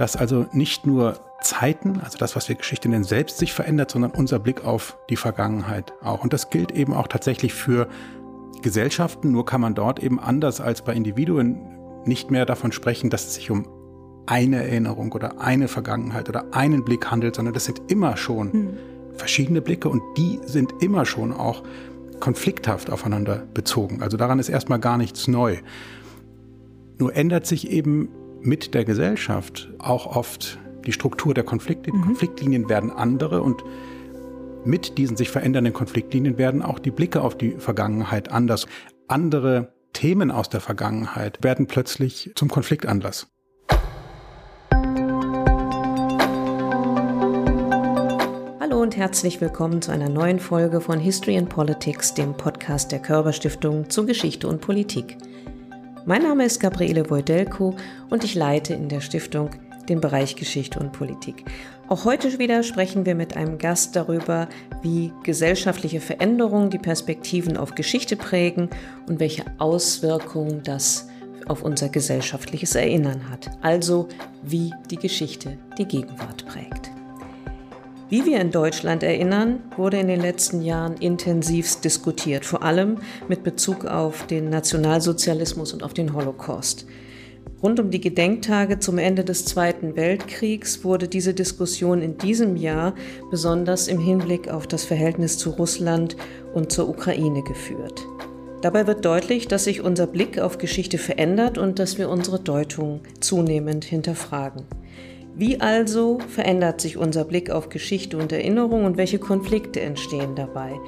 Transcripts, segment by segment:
dass also nicht nur Zeiten, also das, was wir Geschichte nennen, selbst sich verändert, sondern unser Blick auf die Vergangenheit auch. Und das gilt eben auch tatsächlich für Gesellschaften, nur kann man dort eben anders als bei Individuen nicht mehr davon sprechen, dass es sich um eine Erinnerung oder eine Vergangenheit oder einen Blick handelt, sondern das sind immer schon mhm. verschiedene Blicke und die sind immer schon auch konflikthaft aufeinander bezogen. Also daran ist erstmal gar nichts neu. Nur ändert sich eben mit der Gesellschaft auch oft die Struktur der Konflikte. Die mhm. Konfliktlinien werden andere und mit diesen sich verändernden Konfliktlinien werden auch die Blicke auf die Vergangenheit anders. Andere Themen aus der Vergangenheit werden plötzlich zum Konfliktanlass. Hallo und herzlich willkommen zu einer neuen Folge von History and Politics, dem Podcast der Körber Stiftung zu Geschichte und Politik. Mein Name ist Gabriele Wojdelko und ich leite in der Stiftung den Bereich Geschichte und Politik. Auch heute wieder sprechen wir mit einem Gast darüber, wie gesellschaftliche Veränderungen die Perspektiven auf Geschichte prägen und welche Auswirkungen das auf unser gesellschaftliches Erinnern hat. Also wie die Geschichte die Gegenwart prägt. Wie wir in Deutschland erinnern, wurde in den letzten Jahren intensivst diskutiert, vor allem mit Bezug auf den Nationalsozialismus und auf den Holocaust. Rund um die Gedenktage zum Ende des Zweiten Weltkriegs wurde diese Diskussion in diesem Jahr besonders im Hinblick auf das Verhältnis zu Russland und zur Ukraine geführt. Dabei wird deutlich, dass sich unser Blick auf Geschichte verändert und dass wir unsere Deutung zunehmend hinterfragen. Wie also verändert sich unser Blick auf Geschichte und Erinnerung und welche Konflikte entstehen dabei?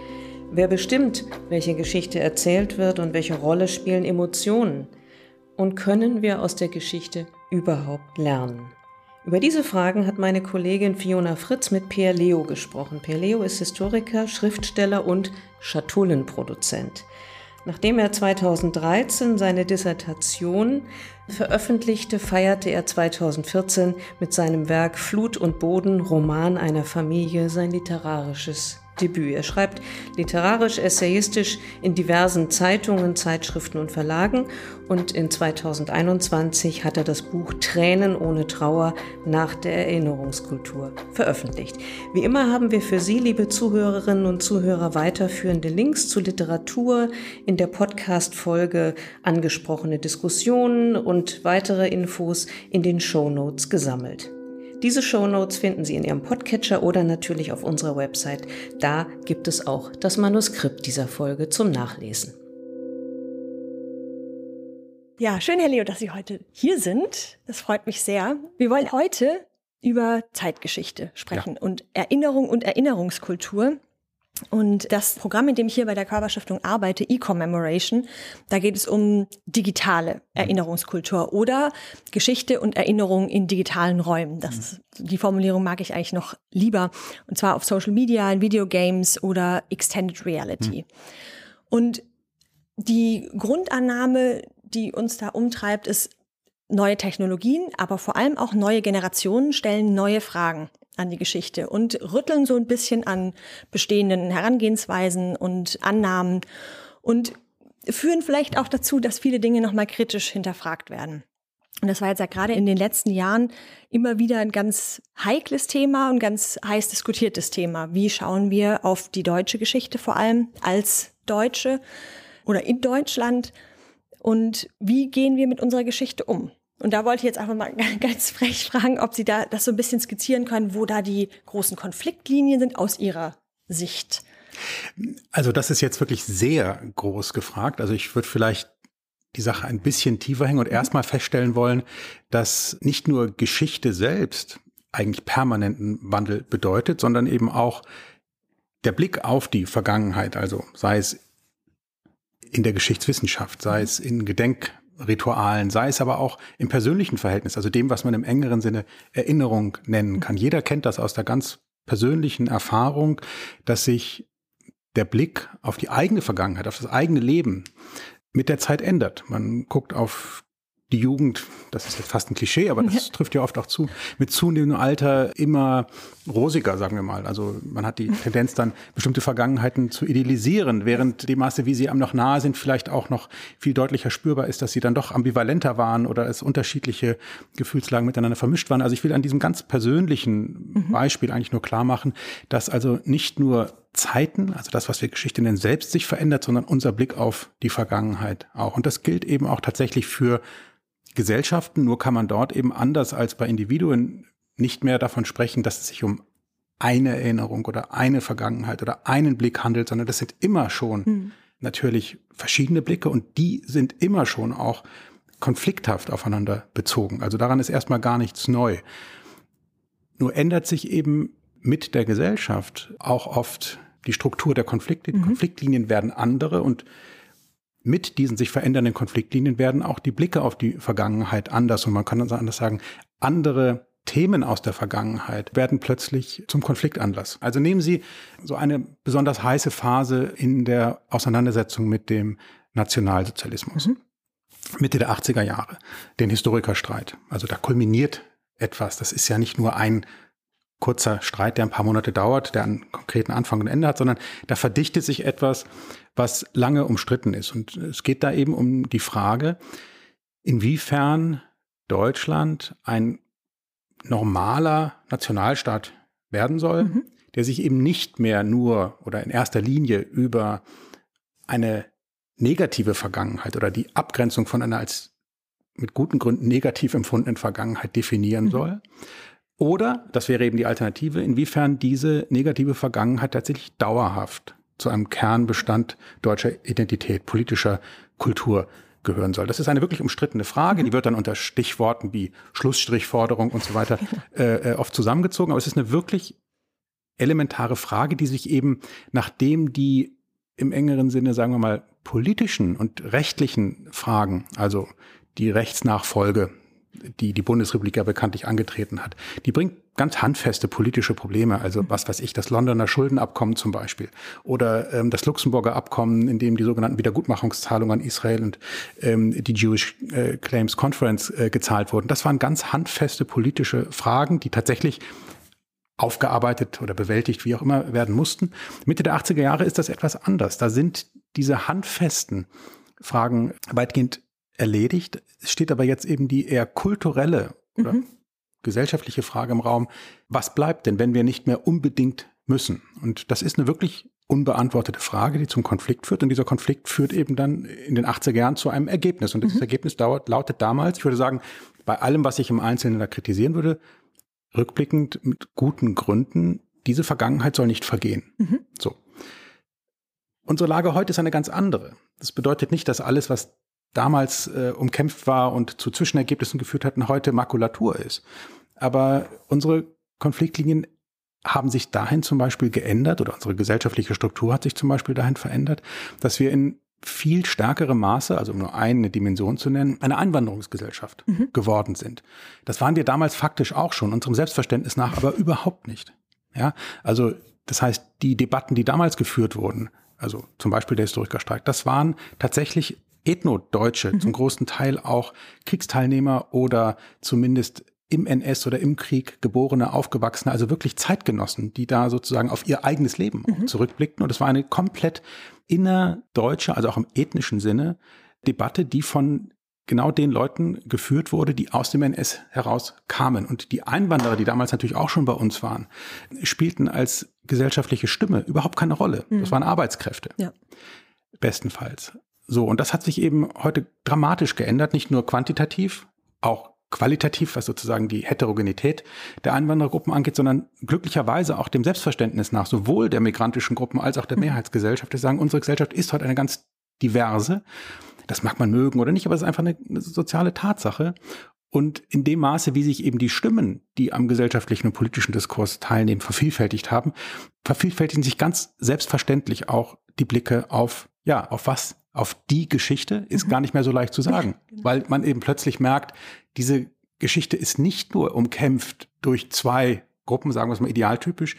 Wer bestimmt, welche Geschichte erzählt wird und welche Rolle spielen Emotionen? Und können wir aus der Geschichte überhaupt lernen? Über diese Fragen hat meine Kollegin Fiona Fritz mit Pierre Leo gesprochen. Pierre Leo ist Historiker, Schriftsteller und Schatullenproduzent. Nachdem er 2013 seine Dissertation veröffentlichte, feierte er 2014 mit seinem Werk Flut und Boden, Roman einer Familie, sein literarisches Debüt. Er schreibt literarisch, essayistisch in diversen Zeitungen, Zeitschriften und Verlagen und in 2021 hat er das Buch Tränen ohne Trauer nach der Erinnerungskultur veröffentlicht. Wie immer haben wir für Sie, liebe Zuhörerinnen und Zuhörer, weiterführende Links zu Literatur in der Podcast-Folge angesprochene Diskussionen und weitere Infos in den Show Notes gesammelt. Diese Shownotes finden Sie in Ihrem Podcatcher oder natürlich auf unserer Website. Da gibt es auch das Manuskript dieser Folge zum Nachlesen. Ja, schön, Herr Leo, dass Sie heute hier sind. Das freut mich sehr. Wir wollen heute über Zeitgeschichte sprechen ja. und Erinnerung und Erinnerungskultur. Und das Programm, in dem ich hier bei der Körperstiftung arbeite, E-Commemoration, da geht es um digitale Erinnerungskultur oder Geschichte und Erinnerung in digitalen Räumen. Das ist, die Formulierung mag ich eigentlich noch lieber. Und zwar auf Social Media, in Videogames oder Extended Reality. Und die Grundannahme, die uns da umtreibt, ist neue Technologien, aber vor allem auch neue Generationen stellen neue Fragen an die Geschichte und rütteln so ein bisschen an bestehenden Herangehensweisen und Annahmen und führen vielleicht auch dazu, dass viele Dinge nochmal kritisch hinterfragt werden. Und das war jetzt ja gerade in den letzten Jahren immer wieder ein ganz heikles Thema und ganz heiß diskutiertes Thema. Wie schauen wir auf die deutsche Geschichte vor allem als Deutsche oder in Deutschland? Und wie gehen wir mit unserer Geschichte um? Und da wollte ich jetzt einfach mal ganz frech fragen, ob Sie da das so ein bisschen skizzieren können, wo da die großen Konfliktlinien sind aus Ihrer Sicht. Also das ist jetzt wirklich sehr groß gefragt. Also ich würde vielleicht die Sache ein bisschen tiefer hängen und mhm. erstmal feststellen wollen, dass nicht nur Geschichte selbst eigentlich permanenten Wandel bedeutet, sondern eben auch der Blick auf die Vergangenheit, also sei es in der Geschichtswissenschaft, sei es in Gedenk Ritualen, sei es aber auch im persönlichen Verhältnis, also dem, was man im engeren Sinne Erinnerung nennen kann. Jeder kennt das aus der ganz persönlichen Erfahrung, dass sich der Blick auf die eigene Vergangenheit, auf das eigene Leben mit der Zeit ändert. Man guckt auf die Jugend, das ist jetzt fast ein Klischee, aber das trifft ja oft auch zu, mit zunehmendem Alter immer rosiger, sagen wir mal. Also man hat die Tendenz dann, bestimmte Vergangenheiten zu idealisieren, während dem Maße, wie sie einem noch nahe sind, vielleicht auch noch viel deutlicher spürbar ist, dass sie dann doch ambivalenter waren oder es unterschiedliche Gefühlslagen miteinander vermischt waren. Also ich will an diesem ganz persönlichen mhm. Beispiel eigentlich nur klar machen, dass also nicht nur Zeiten, also das, was wir Geschichte nennen, selbst sich verändert, sondern unser Blick auf die Vergangenheit auch. Und das gilt eben auch tatsächlich für Gesellschaften, nur kann man dort eben anders als bei Individuen nicht mehr davon sprechen, dass es sich um eine Erinnerung oder eine Vergangenheit oder einen Blick handelt, sondern das sind immer schon mhm. natürlich verschiedene Blicke und die sind immer schon auch konflikthaft aufeinander bezogen. Also daran ist erstmal gar nichts neu. Nur ändert sich eben mit der Gesellschaft auch oft die Struktur der Konflikte. Die mhm. Konfliktlinien werden andere und mit diesen sich verändernden Konfliktlinien werden auch die Blicke auf die Vergangenheit anders und man kann dann anders sagen, andere Themen aus der Vergangenheit werden plötzlich zum Konfliktanlass. Also nehmen Sie so eine besonders heiße Phase in der Auseinandersetzung mit dem Nationalsozialismus. Mhm. Mitte der 80er Jahre, den Historikerstreit. Also da kulminiert etwas. Das ist ja nicht nur ein kurzer Streit, der ein paar Monate dauert, der einen konkreten Anfang und Ende hat, sondern da verdichtet sich etwas, was lange umstritten ist. Und es geht da eben um die Frage, inwiefern Deutschland ein normaler Nationalstaat werden soll, mhm. der sich eben nicht mehr nur oder in erster Linie über eine negative Vergangenheit oder die Abgrenzung von einer als mit guten Gründen negativ empfundenen Vergangenheit definieren mhm. soll, oder, das wäre eben die Alternative, inwiefern diese negative Vergangenheit tatsächlich dauerhaft zu einem Kernbestand deutscher Identität, politischer Kultur gehören soll. Das ist eine wirklich umstrittene Frage. Mhm. Die wird dann unter Stichworten wie Schlussstrichforderung und so weiter äh, äh, oft zusammengezogen. Aber es ist eine wirklich elementare Frage, die sich eben, nachdem die im engeren Sinne, sagen wir mal, politischen und rechtlichen Fragen, also die Rechtsnachfolge die die Bundesrepublik ja bekanntlich angetreten hat. Die bringt ganz handfeste politische Probleme, also was weiß ich, das Londoner Schuldenabkommen zum Beispiel oder ähm, das Luxemburger Abkommen, in dem die sogenannten Wiedergutmachungszahlungen an Israel und ähm, die Jewish äh, Claims Conference äh, gezahlt wurden. Das waren ganz handfeste politische Fragen, die tatsächlich aufgearbeitet oder bewältigt, wie auch immer, werden mussten. Mitte der 80er Jahre ist das etwas anders. Da sind diese handfesten Fragen weitgehend erledigt. Es steht aber jetzt eben die eher kulturelle oder mhm. gesellschaftliche Frage im Raum, was bleibt denn, wenn wir nicht mehr unbedingt müssen? Und das ist eine wirklich unbeantwortete Frage, die zum Konflikt führt. Und dieser Konflikt führt eben dann in den 80er Jahren zu einem Ergebnis. Und dieses mhm. Ergebnis dauert, lautet damals, ich würde sagen, bei allem, was ich im Einzelnen da kritisieren würde, rückblickend mit guten Gründen, diese Vergangenheit soll nicht vergehen. Mhm. So. Unsere Lage heute ist eine ganz andere. Das bedeutet nicht, dass alles, was damals äh, umkämpft war und zu Zwischenergebnissen geführt hatten, heute Makulatur ist. Aber unsere Konfliktlinien haben sich dahin zum Beispiel geändert oder unsere gesellschaftliche Struktur hat sich zum Beispiel dahin verändert, dass wir in viel stärkerem Maße, also um nur eine Dimension zu nennen, eine Einwanderungsgesellschaft mhm. geworden sind. Das waren wir damals faktisch auch schon, unserem Selbstverständnis nach, aber überhaupt nicht. Ja, also das heißt, die Debatten, die damals geführt wurden, also zum Beispiel der Historikerstreik, das waren tatsächlich Ethnodeutsche, mhm. zum großen Teil auch Kriegsteilnehmer oder zumindest im NS oder im Krieg geborene, aufgewachsene, also wirklich Zeitgenossen, die da sozusagen auf ihr eigenes Leben mhm. zurückblickten. Und es war eine komplett innerdeutsche, also auch im ethnischen Sinne, Debatte, die von genau den Leuten geführt wurde, die aus dem NS heraus kamen. Und die Einwanderer, die damals natürlich auch schon bei uns waren, spielten als gesellschaftliche Stimme überhaupt keine Rolle. Mhm. Das waren Arbeitskräfte. Ja. Bestenfalls. So, und das hat sich eben heute dramatisch geändert, nicht nur quantitativ, auch qualitativ, was sozusagen die Heterogenität der Einwanderergruppen angeht, sondern glücklicherweise auch dem Selbstverständnis nach, sowohl der migrantischen Gruppen als auch der mhm. Mehrheitsgesellschaft, die sagen, unsere Gesellschaft ist heute eine ganz diverse. Das mag man mögen oder nicht, aber es ist einfach eine, eine soziale Tatsache. Und in dem Maße, wie sich eben die Stimmen, die am gesellschaftlichen und politischen Diskurs teilnehmen, vervielfältigt haben, vervielfältigen sich ganz selbstverständlich auch die Blicke auf, ja, auf was auf die Geschichte ist mhm. gar nicht mehr so leicht zu sagen, genau. weil man eben plötzlich merkt, diese Geschichte ist nicht nur umkämpft durch zwei Gruppen, sagen wir es mal idealtypisch,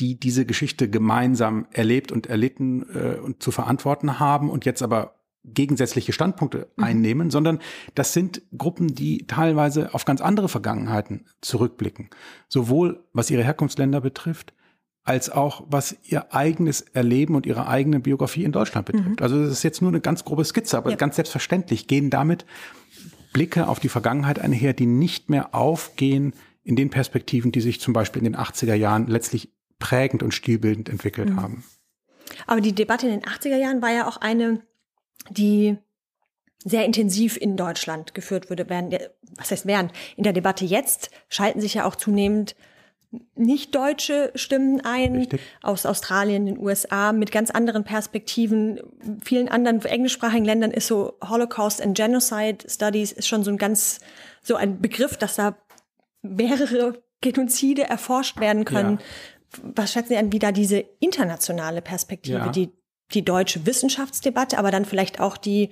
die diese Geschichte gemeinsam erlebt und erlitten äh, und zu verantworten haben und jetzt aber gegensätzliche Standpunkte mhm. einnehmen, sondern das sind Gruppen, die teilweise auf ganz andere Vergangenheiten zurückblicken. Sowohl was ihre Herkunftsländer betrifft, als auch was ihr eigenes Erleben und ihre eigene Biografie in Deutschland betrifft. Mhm. Also das ist jetzt nur eine ganz grobe Skizze, aber ja. ganz selbstverständlich gehen damit Blicke auf die Vergangenheit einher, die nicht mehr aufgehen in den Perspektiven, die sich zum Beispiel in den 80er Jahren letztlich prägend und stilbildend entwickelt mhm. haben. Aber die Debatte in den 80er Jahren war ja auch eine, die sehr intensiv in Deutschland geführt würde. Während, was heißt während? In der Debatte jetzt schalten sich ja auch zunehmend nicht deutsche Stimmen ein, Richtig. aus Australien, den USA, mit ganz anderen Perspektiven. Vielen anderen englischsprachigen Ländern ist so Holocaust and Genocide Studies ist schon so ein ganz, so ein Begriff, dass da mehrere Genozide erforscht werden können. Ja. Was schätzen Sie an, wie da diese internationale Perspektive, ja. die, die deutsche Wissenschaftsdebatte, aber dann vielleicht auch die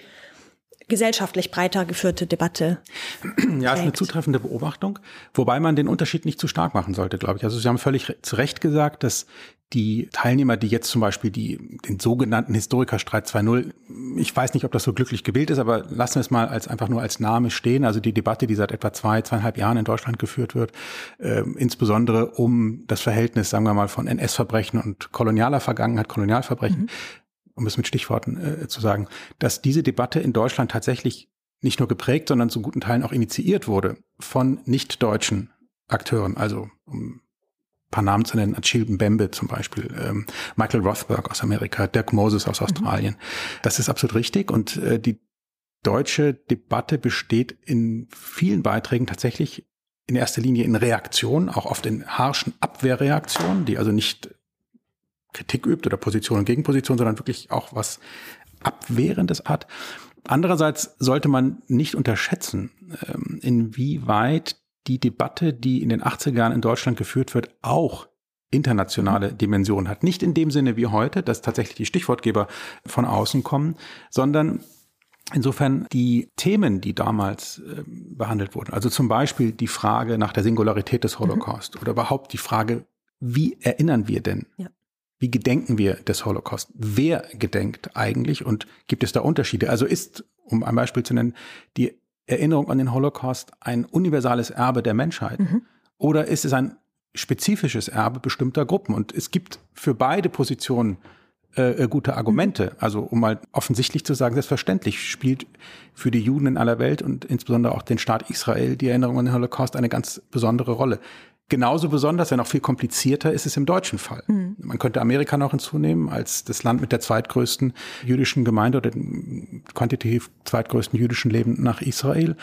gesellschaftlich breiter geführte Debatte. Ja, ist eine zutreffende Beobachtung, wobei man den Unterschied nicht zu stark machen sollte, glaube ich. Also Sie haben völlig zu Recht gesagt, dass die Teilnehmer, die jetzt zum Beispiel die, den sogenannten Historikerstreit 2.0, ich weiß nicht, ob das so glücklich gewählt ist, aber lassen wir es mal als einfach nur als Name stehen. Also die Debatte, die seit etwa zwei, zweieinhalb Jahren in Deutschland geführt wird, äh, insbesondere um das Verhältnis, sagen wir mal, von NS-Verbrechen und kolonialer Vergangenheit, Kolonialverbrechen, mhm um es mit Stichworten äh, zu sagen, dass diese Debatte in Deutschland tatsächlich nicht nur geprägt, sondern zu guten Teilen auch initiiert wurde von nicht-deutschen Akteuren, also um ein paar Namen zu nennen, Achille Mbembe zum Beispiel, ähm, Michael Rothberg aus Amerika, Dirk Moses aus mhm. Australien. Mhm. Das ist absolut richtig und äh, die deutsche Debatte besteht in vielen Beiträgen tatsächlich in erster Linie in Reaktionen, auch oft in harschen Abwehrreaktionen, die also nicht Kritik übt oder Position und Gegenposition, sondern wirklich auch was Abwehrendes hat. Andererseits sollte man nicht unterschätzen, ähm, inwieweit die Debatte, die in den 80er Jahren in Deutschland geführt wird, auch internationale Dimension hat. Nicht in dem Sinne wie heute, dass tatsächlich die Stichwortgeber von außen kommen, sondern Insofern die Themen, die damals äh, behandelt wurden, also zum Beispiel die Frage nach der Singularität des Holocaust mhm. oder überhaupt die Frage, wie erinnern wir denn? Ja. Wie gedenken wir des Holocaust? Wer gedenkt eigentlich und gibt es da Unterschiede? Also ist, um ein Beispiel zu nennen, die Erinnerung an den Holocaust ein universales Erbe der Menschheit? Mhm. Oder ist es ein spezifisches Erbe bestimmter Gruppen? Und es gibt für beide Positionen äh, äh gute Argumente. Also um mal offensichtlich zu sagen, selbstverständlich spielt für die Juden in aller Welt und insbesondere auch den Staat Israel die Erinnerung an den Holocaust eine ganz besondere Rolle. Genauso besonders, wenn auch viel komplizierter ist es im deutschen Fall. Mhm. Man könnte Amerika noch hinzunehmen als das Land mit der zweitgrößten jüdischen Gemeinde oder dem quantitativ zweitgrößten jüdischen Leben nach Israel.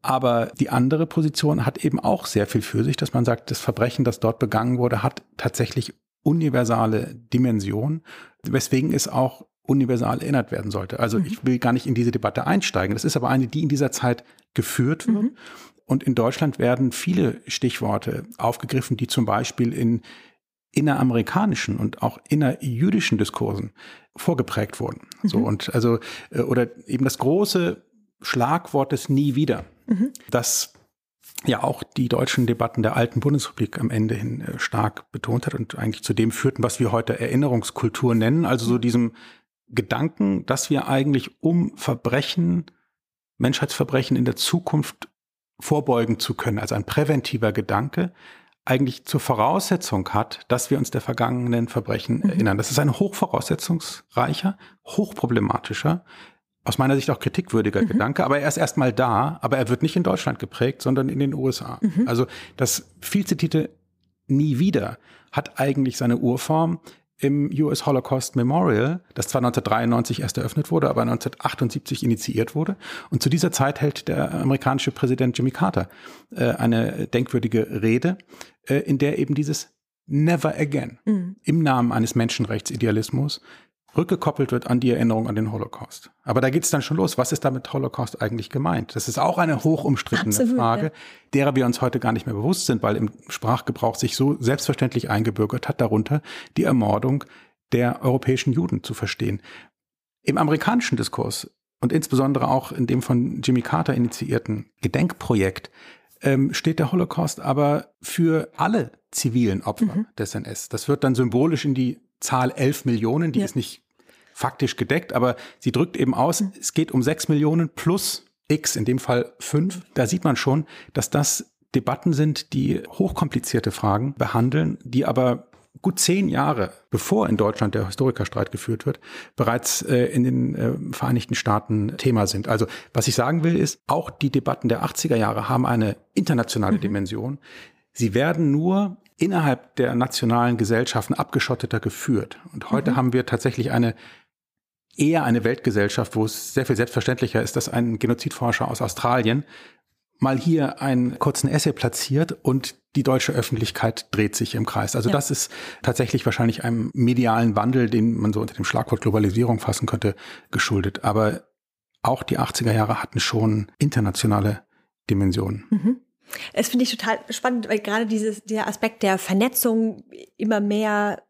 Aber die andere Position hat eben auch sehr viel für sich, dass man sagt, das Verbrechen, das dort begangen wurde, hat tatsächlich universale Dimension, weswegen es auch universal erinnert werden sollte. Also mhm. ich will gar nicht in diese Debatte einsteigen. Das ist aber eine, die in dieser Zeit geführt wird. Mhm. Und in Deutschland werden viele Stichworte aufgegriffen, die zum Beispiel in inneramerikanischen und auch innerjüdischen Diskursen vorgeprägt wurden. Mhm. So und also äh, oder eben das große Schlagwort des Nie wieder, mhm. das ja auch die deutschen Debatten der alten Bundesrepublik am Ende hin äh, stark betont hat und eigentlich zu dem führten, was wir heute Erinnerungskultur nennen, also so diesem Gedanken, dass wir eigentlich um Verbrechen, Menschheitsverbrechen in der Zukunft vorbeugen zu können, also ein präventiver Gedanke, eigentlich zur Voraussetzung hat, dass wir uns der vergangenen Verbrechen mhm. erinnern. Das ist ein hochvoraussetzungsreicher, hochproblematischer, aus meiner Sicht auch kritikwürdiger mhm. Gedanke, aber er ist erstmal da, aber er wird nicht in Deutschland geprägt, sondern in den USA. Mhm. Also das viel zitierte Nie wieder hat eigentlich seine Urform im US Holocaust Memorial, das zwar 1993 erst eröffnet wurde, aber 1978 initiiert wurde. Und zu dieser Zeit hält der amerikanische Präsident Jimmy Carter äh, eine denkwürdige Rede, äh, in der eben dieses Never Again mhm. im Namen eines Menschenrechtsidealismus rückgekoppelt wird an die Erinnerung an den Holocaust. Aber da geht es dann schon los. Was ist damit Holocaust eigentlich gemeint? Das ist auch eine hochumstrittene Absolut, Frage, ja. derer wir uns heute gar nicht mehr bewusst sind, weil im Sprachgebrauch sich so selbstverständlich eingebürgert hat, darunter die Ermordung der europäischen Juden zu verstehen. Im amerikanischen Diskurs und insbesondere auch in dem von Jimmy Carter initiierten Gedenkprojekt ähm, steht der Holocaust aber für alle zivilen Opfer mhm. des NS. Das wird dann symbolisch in die Zahl 11 Millionen, die ja. ist nicht faktisch gedeckt, aber sie drückt eben aus, es geht um sechs Millionen plus X, in dem Fall fünf. Da sieht man schon, dass das Debatten sind, die hochkomplizierte Fragen behandeln, die aber gut zehn Jahre bevor in Deutschland der Historikerstreit geführt wird, bereits äh, in den äh, Vereinigten Staaten Thema sind. Also was ich sagen will, ist, auch die Debatten der 80er Jahre haben eine internationale mhm. Dimension. Sie werden nur innerhalb der nationalen Gesellschaften abgeschotteter geführt. Und heute mhm. haben wir tatsächlich eine eher eine Weltgesellschaft, wo es sehr viel selbstverständlicher ist, dass ein Genozidforscher aus Australien mal hier einen kurzen Essay platziert und die deutsche Öffentlichkeit dreht sich im Kreis. Also ja. das ist tatsächlich wahrscheinlich einem medialen Wandel, den man so unter dem Schlagwort Globalisierung fassen könnte, geschuldet. Aber auch die 80er Jahre hatten schon internationale Dimensionen. Mhm. Es finde ich total spannend, weil gerade dieses, der Aspekt der Vernetzung immer mehr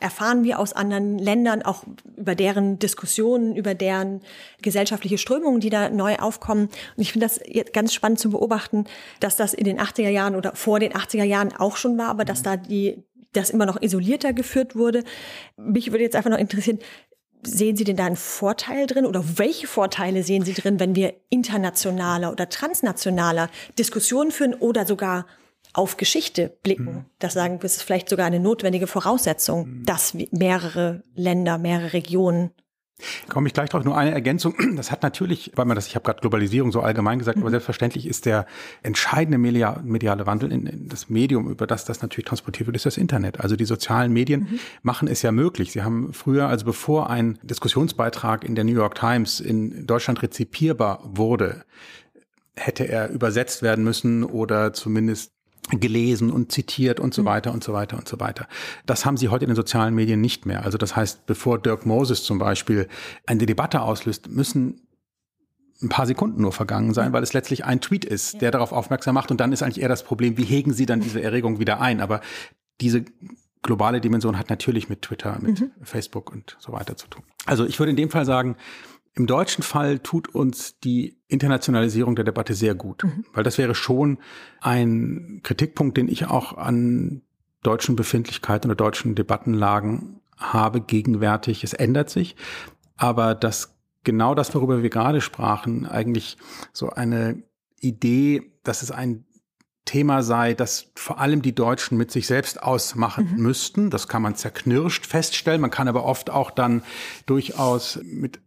erfahren wir aus anderen Ländern, auch über deren Diskussionen, über deren gesellschaftliche Strömungen, die da neu aufkommen. Und ich finde das jetzt ganz spannend zu beobachten, dass das in den 80er Jahren oder vor den 80er Jahren auch schon war, aber dass da die, das immer noch isolierter geführt wurde. Mich würde jetzt einfach noch interessieren, sehen Sie denn da einen Vorteil drin oder welche Vorteile sehen Sie drin, wenn wir internationaler oder transnationaler Diskussionen führen oder sogar auf Geschichte blicken. Mhm. Das sagen wir, ist vielleicht sogar eine notwendige Voraussetzung, mhm. dass mehrere Länder, mehrere Regionen Komme ich gleich drauf. Nur eine Ergänzung. Das hat natürlich, weil man das, ich habe gerade Globalisierung so allgemein gesagt, mhm. aber selbstverständlich ist der entscheidende mediale Wandel in, in, das Medium, über das das natürlich transportiert wird, ist das Internet. Also die sozialen Medien mhm. machen es ja möglich. Sie haben früher, also bevor ein Diskussionsbeitrag in der New York Times in Deutschland rezipierbar wurde, hätte er übersetzt werden müssen oder zumindest gelesen und zitiert und so mhm. weiter und so weiter und so weiter. Das haben sie heute in den sozialen Medien nicht mehr. Also das heißt, bevor Dirk Moses zum Beispiel eine Debatte auslöst, müssen ein paar Sekunden nur vergangen sein, weil es letztlich ein Tweet ist, der darauf aufmerksam macht. Und dann ist eigentlich eher das Problem, wie hegen Sie dann diese Erregung wieder ein? Aber diese globale Dimension hat natürlich mit Twitter, mit mhm. Facebook und so weiter zu tun. Also ich würde in dem Fall sagen, im deutschen Fall tut uns die Internationalisierung der Debatte sehr gut, mhm. weil das wäre schon ein Kritikpunkt, den ich auch an deutschen Befindlichkeiten oder deutschen Debattenlagen habe gegenwärtig. Es ändert sich, aber dass genau das, worüber wir gerade sprachen, eigentlich so eine Idee, dass es ein Thema sei, das vor allem die Deutschen mit sich selbst ausmachen mhm. müssten. Das kann man zerknirscht feststellen. Man kann aber oft auch dann durchaus mit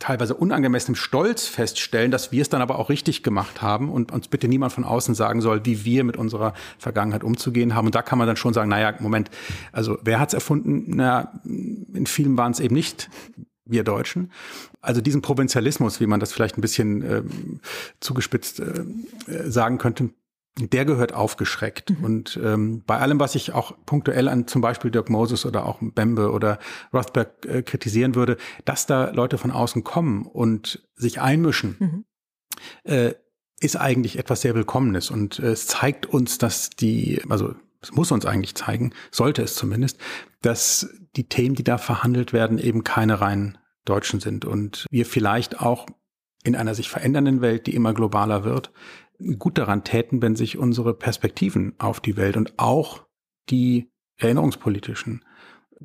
teilweise unangemessenem Stolz feststellen, dass wir es dann aber auch richtig gemacht haben und uns bitte niemand von außen sagen soll, wie wir mit unserer Vergangenheit umzugehen haben. Und da kann man dann schon sagen, naja, Moment, also wer hat's erfunden? Na, in vielen waren es eben nicht wir Deutschen. Also diesen Provinzialismus, wie man das vielleicht ein bisschen äh, zugespitzt äh, sagen könnte, der gehört aufgeschreckt. Mhm. Und ähm, bei allem, was ich auch punktuell an zum Beispiel Dirk Moses oder auch Bembe oder Rothberg äh, kritisieren würde, dass da Leute von außen kommen und sich einmischen, mhm. äh, ist eigentlich etwas sehr Willkommenes. Und äh, es zeigt uns, dass die, also es muss uns eigentlich zeigen, sollte es zumindest, dass die Themen, die da verhandelt werden, eben keine rein deutschen sind. Und wir vielleicht auch in einer sich verändernden Welt, die immer globaler wird, gut daran täten, wenn sich unsere Perspektiven auf die Welt und auch die erinnerungspolitischen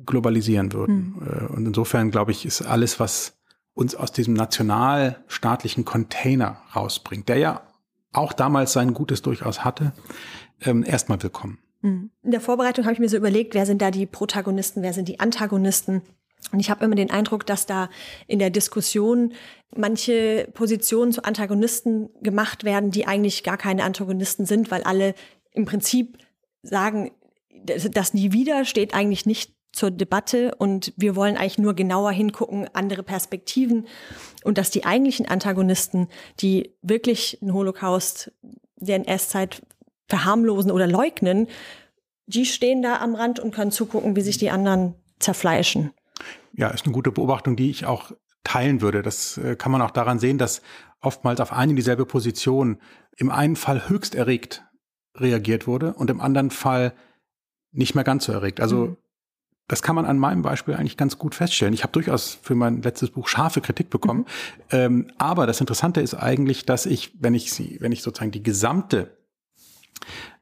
globalisieren würden. Mhm. Und insofern, glaube ich, ist alles, was uns aus diesem nationalstaatlichen Container rausbringt, der ja auch damals sein Gutes durchaus hatte, ähm, erstmal willkommen. Hm. In der Vorbereitung habe ich mir so überlegt, wer sind da die Protagonisten, wer sind die Antagonisten? Und ich habe immer den Eindruck, dass da in der Diskussion manche Positionen zu Antagonisten gemacht werden, die eigentlich gar keine Antagonisten sind, weil alle im Prinzip sagen, das nie wieder steht eigentlich nicht zur Debatte und wir wollen eigentlich nur genauer hingucken, andere Perspektiven und dass die eigentlichen Antagonisten, die wirklich den Holocaust der NS-Zeit verharmlosen oder leugnen, die stehen da am Rand und können zugucken, wie sich die anderen zerfleischen. Ja, ist eine gute Beobachtung, die ich auch teilen würde. Das äh, kann man auch daran sehen, dass oftmals auf eine dieselbe Position im einen Fall höchst erregt reagiert wurde und im anderen Fall nicht mehr ganz so erregt. Also mhm. das kann man an meinem Beispiel eigentlich ganz gut feststellen. Ich habe durchaus für mein letztes Buch scharfe Kritik bekommen. Mhm. Ähm, aber das Interessante ist eigentlich, dass ich, wenn ich sie, wenn ich sozusagen die gesamte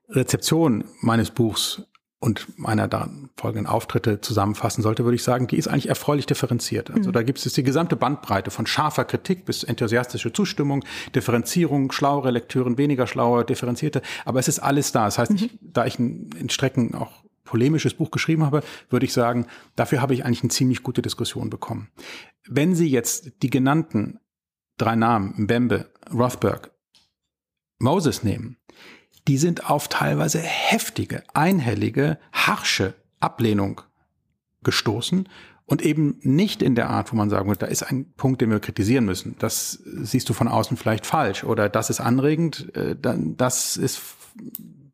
Rezeption meines Buchs und meiner da folgenden Auftritte zusammenfassen sollte, würde ich sagen, die ist eigentlich erfreulich differenziert. Also mhm. da gibt es die gesamte Bandbreite von scharfer Kritik bis enthusiastische Zustimmung, Differenzierung, schlauere Lektüren, weniger schlaue, differenzierte, aber es ist alles da. Das heißt, mhm. ich, da ich in Strecken auch polemisches Buch geschrieben habe, würde ich sagen, dafür habe ich eigentlich eine ziemlich gute Diskussion bekommen. Wenn Sie jetzt die genannten drei Namen, Mbembe, Rothberg, Moses nehmen, die sind auf teilweise heftige, einhellige, harsche Ablehnung gestoßen und eben nicht in der Art, wo man sagen würde, da ist ein Punkt, den wir kritisieren müssen. Das siehst du von außen vielleicht falsch oder das ist anregend, äh, das ist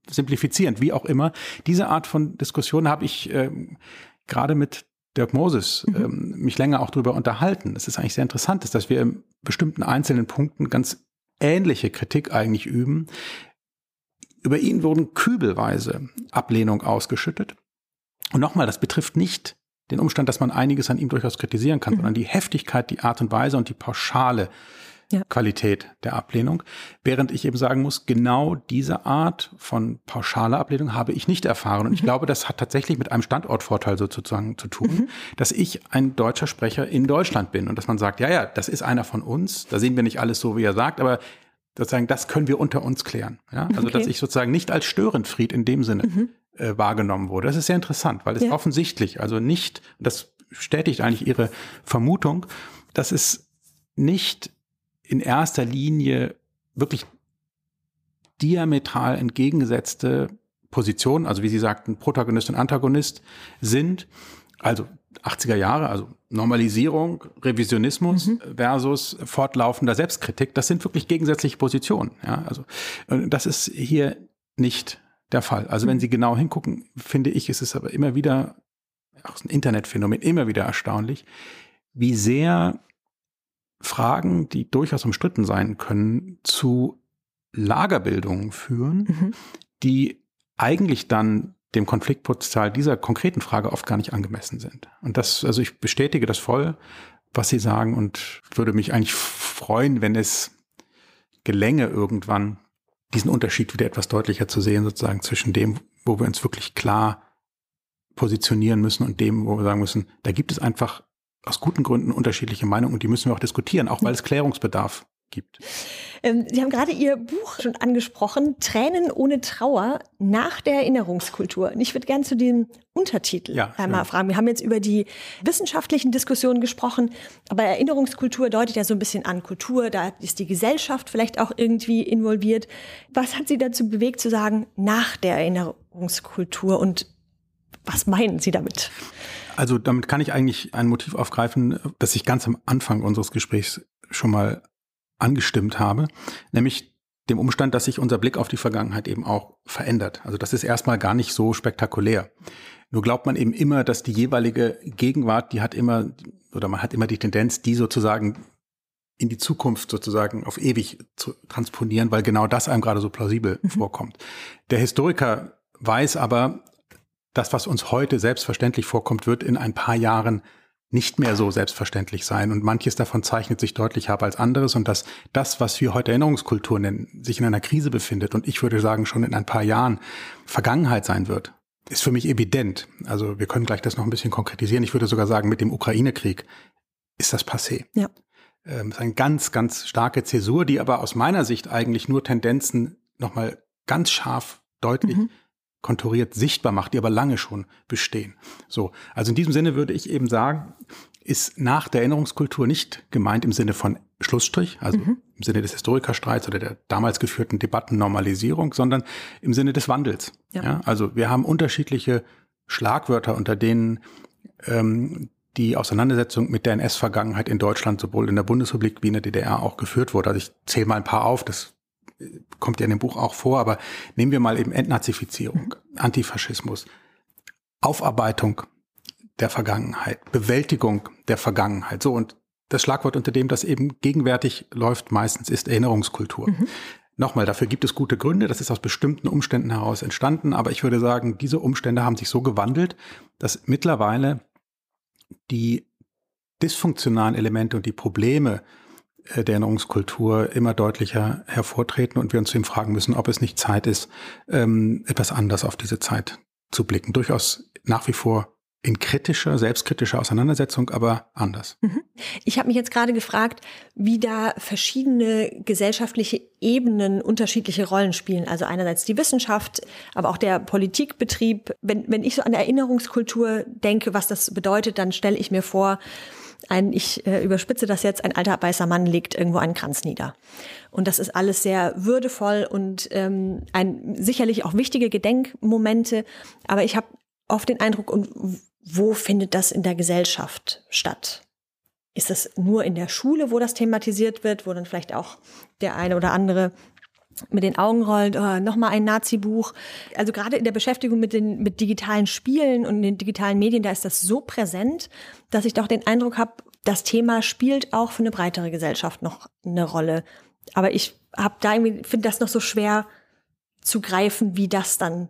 simplifizierend, wie auch immer. Diese Art von Diskussion habe ich ähm, gerade mit Dirk Moses mhm. ähm, mich länger auch darüber unterhalten. Es ist eigentlich sehr interessant, dass wir in bestimmten einzelnen Punkten ganz ähnliche Kritik eigentlich üben, über ihn wurden kübelweise Ablehnung ausgeschüttet. Und nochmal, das betrifft nicht den Umstand, dass man einiges an ihm durchaus kritisieren kann, mhm. sondern die Heftigkeit, die Art und Weise und die pauschale ja. Qualität der Ablehnung. Während ich eben sagen muss, genau diese Art von pauschaler Ablehnung habe ich nicht erfahren. Und mhm. ich glaube, das hat tatsächlich mit einem Standortvorteil sozusagen zu tun, mhm. dass ich ein deutscher Sprecher in Deutschland bin und dass man sagt, ja, ja, das ist einer von uns. Da sehen wir nicht alles so, wie er sagt, aber sozusagen, das können wir unter uns klären. Ja? Also, okay. dass ich sozusagen nicht als Störenfried in dem Sinne mhm. äh, wahrgenommen wurde. Das ist sehr interessant, weil es ja. offensichtlich, also nicht, das bestätigt eigentlich Ihre Vermutung, dass es nicht in erster Linie wirklich diametral entgegengesetzte Positionen, also wie Sie sagten, Protagonist und Antagonist sind, also 80er Jahre, also Normalisierung, Revisionismus mhm. versus fortlaufender Selbstkritik, das sind wirklich gegensätzliche Positionen. Ja, also das ist hier nicht der Fall. Also wenn mhm. Sie genau hingucken, finde ich, ist es aber immer wieder, auch ein Internetphänomen, immer wieder erstaunlich, wie sehr Fragen, die durchaus umstritten sein können, zu Lagerbildungen führen, mhm. die eigentlich dann dem Konfliktpotenzial dieser konkreten Frage oft gar nicht angemessen sind. Und das, also ich bestätige das voll, was Sie sagen und würde mich eigentlich freuen, wenn es gelänge irgendwann diesen Unterschied wieder etwas deutlicher zu sehen, sozusagen zwischen dem, wo wir uns wirklich klar positionieren müssen und dem, wo wir sagen müssen, da gibt es einfach aus guten Gründen unterschiedliche Meinungen und die müssen wir auch diskutieren, auch weil es Klärungsbedarf gibt. Ähm, Sie haben gerade Ihr Buch schon angesprochen, Tränen ohne Trauer nach der Erinnerungskultur. Und ich würde gerne zu dem Untertitel ja, einmal fragen. Wir haben jetzt über die wissenschaftlichen Diskussionen gesprochen, aber Erinnerungskultur deutet ja so ein bisschen an Kultur, da ist die Gesellschaft vielleicht auch irgendwie involviert. Was hat Sie dazu bewegt zu sagen, nach der Erinnerungskultur und was meinen Sie damit? Also damit kann ich eigentlich ein Motiv aufgreifen, das ich ganz am Anfang unseres Gesprächs schon mal angestimmt habe, nämlich dem Umstand, dass sich unser Blick auf die Vergangenheit eben auch verändert. Also das ist erstmal gar nicht so spektakulär. Nur glaubt man eben immer, dass die jeweilige Gegenwart, die hat immer, oder man hat immer die Tendenz, die sozusagen in die Zukunft sozusagen auf ewig zu transponieren, weil genau das einem gerade so plausibel mhm. vorkommt. Der Historiker weiß aber, das, was uns heute selbstverständlich vorkommt, wird in ein paar Jahren nicht mehr so selbstverständlich sein. Und manches davon zeichnet sich deutlich ab als anderes. Und dass das, was wir heute Erinnerungskultur nennen, sich in einer Krise befindet und ich würde sagen schon in ein paar Jahren Vergangenheit sein wird, ist für mich evident. Also wir können gleich das noch ein bisschen konkretisieren. Ich würde sogar sagen, mit dem Ukraine-Krieg ist das passé. Ja. Ähm, ist eine ganz, ganz starke Zäsur, die aber aus meiner Sicht eigentlich nur Tendenzen nochmal ganz scharf deutlich mhm konturiert sichtbar macht, die aber lange schon bestehen. So, also in diesem Sinne würde ich eben sagen, ist nach der Erinnerungskultur nicht gemeint im Sinne von Schlussstrich, also mhm. im Sinne des Historikerstreits oder der damals geführten Debattennormalisierung, sondern im Sinne des Wandels. Ja. ja also wir haben unterschiedliche Schlagwörter, unter denen ähm, die Auseinandersetzung mit der NS-Vergangenheit in Deutschland sowohl in der Bundesrepublik wie in der DDR auch geführt wurde. Also ich zähle mal ein paar auf, das kommt ja in dem Buch auch vor, aber nehmen wir mal eben Entnazifizierung, Antifaschismus, Aufarbeitung der Vergangenheit, Bewältigung der Vergangenheit. So und das Schlagwort, unter dem das eben gegenwärtig läuft, meistens ist Erinnerungskultur. Mhm. Nochmal, dafür gibt es gute Gründe, das ist aus bestimmten Umständen heraus entstanden, aber ich würde sagen, diese Umstände haben sich so gewandelt, dass mittlerweile die dysfunktionalen Elemente und die Probleme der Erinnerungskultur immer deutlicher hervortreten und wir uns eben fragen müssen, ob es nicht Zeit ist, ähm, etwas anders auf diese Zeit zu blicken. Durchaus nach wie vor in kritischer, selbstkritischer Auseinandersetzung, aber anders. Mhm. Ich habe mich jetzt gerade gefragt, wie da verschiedene gesellschaftliche Ebenen unterschiedliche Rollen spielen. Also einerseits die Wissenschaft, aber auch der Politikbetrieb. Wenn, wenn ich so an Erinnerungskultur denke, was das bedeutet, dann stelle ich mir vor, ein, ich äh, überspitze das jetzt, ein alter weißer Mann legt irgendwo einen Kranz nieder. Und das ist alles sehr würdevoll und ähm, ein sicherlich auch wichtige Gedenkmomente. Aber ich habe oft den Eindruck, und wo findet das in der Gesellschaft statt? Ist das nur in der Schule, wo das thematisiert wird, wo dann vielleicht auch der eine oder andere mit den Augen rollt, oh, nochmal ein Nazi-Buch. Also gerade in der Beschäftigung mit den mit digitalen Spielen und den digitalen Medien, da ist das so präsent, dass ich doch den Eindruck habe, das Thema spielt auch für eine breitere Gesellschaft noch eine Rolle. Aber ich habe da irgendwie finde das noch so schwer zu greifen, wie das dann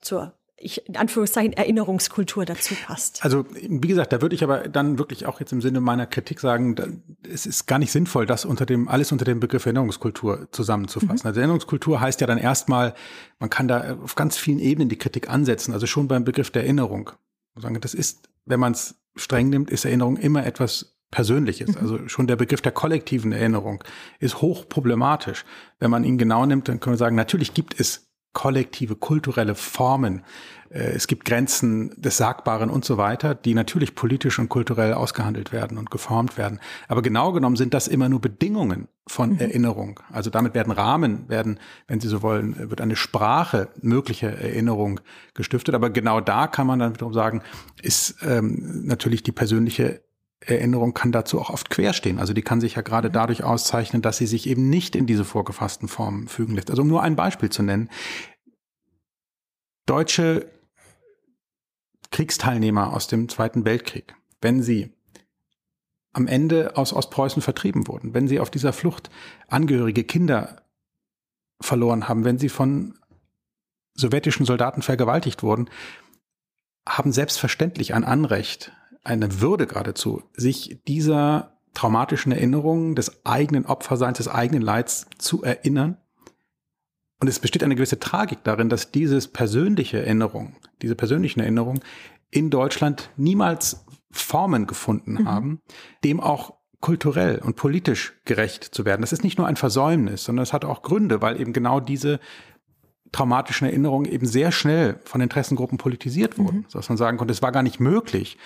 zur ich, in Anführungszeichen Erinnerungskultur dazu passt. Also wie gesagt, da würde ich aber dann wirklich auch jetzt im Sinne meiner Kritik sagen, da, es ist gar nicht sinnvoll, das unter dem alles unter dem Begriff Erinnerungskultur zusammenzufassen. Mhm. Also Erinnerungskultur heißt ja dann erstmal, man kann da auf ganz vielen Ebenen die Kritik ansetzen. Also schon beim Begriff der Erinnerung. Sagen, das ist, wenn man es streng nimmt, ist Erinnerung immer etwas Persönliches. Mhm. Also schon der Begriff der kollektiven Erinnerung ist hoch problematisch. Wenn man ihn genau nimmt, dann können wir sagen, natürlich gibt es kollektive kulturelle Formen. Äh, es gibt Grenzen des Sagbaren und so weiter, die natürlich politisch und kulturell ausgehandelt werden und geformt werden. Aber genau genommen sind das immer nur Bedingungen von mhm. Erinnerung. Also damit werden Rahmen, werden, wenn Sie so wollen, wird eine Sprache möglicher Erinnerung gestiftet. Aber genau da kann man dann wiederum sagen, ist ähm, natürlich die persönliche Erinnerung kann dazu auch oft querstehen. Also die kann sich ja gerade mhm. dadurch auszeichnen, dass sie sich eben nicht in diese vorgefassten Formen fügen lässt. Also um nur ein Beispiel zu nennen. Deutsche Kriegsteilnehmer aus dem Zweiten Weltkrieg, wenn sie am Ende aus Ostpreußen vertrieben wurden, wenn sie auf dieser Flucht Angehörige, Kinder verloren haben, wenn sie von sowjetischen Soldaten vergewaltigt wurden, haben selbstverständlich ein Anrecht, eine Würde geradezu, sich dieser traumatischen Erinnerungen des eigenen Opferseins, des eigenen Leids zu erinnern. Und es besteht eine gewisse Tragik darin, dass dieses persönliche Erinnerung, diese persönlichen Erinnerungen in Deutschland niemals Formen gefunden mhm. haben, dem auch kulturell und politisch gerecht zu werden. Das ist nicht nur ein Versäumnis, sondern es hat auch Gründe, weil eben genau diese traumatischen Erinnerungen eben sehr schnell von Interessengruppen politisiert wurden, mhm. dass man sagen konnte, es war gar nicht möglich,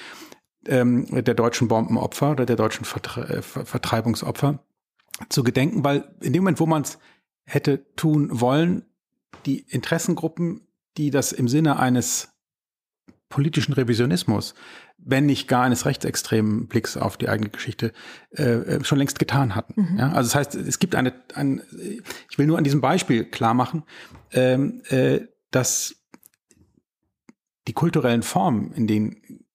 ähm, der deutschen Bombenopfer oder der deutschen Vertre äh, Vertreibungsopfer zu gedenken, weil in dem Moment, wo man es hätte tun wollen, die Interessengruppen, die das im Sinne eines politischen Revisionismus, wenn nicht gar eines rechtsextremen Blicks auf die eigene Geschichte, äh, äh schon längst getan hatten. Mhm. Ja, also das heißt, es gibt eine, ein, ich will nur an diesem Beispiel klar machen, ähm, äh, dass die kulturellen Formen, in denen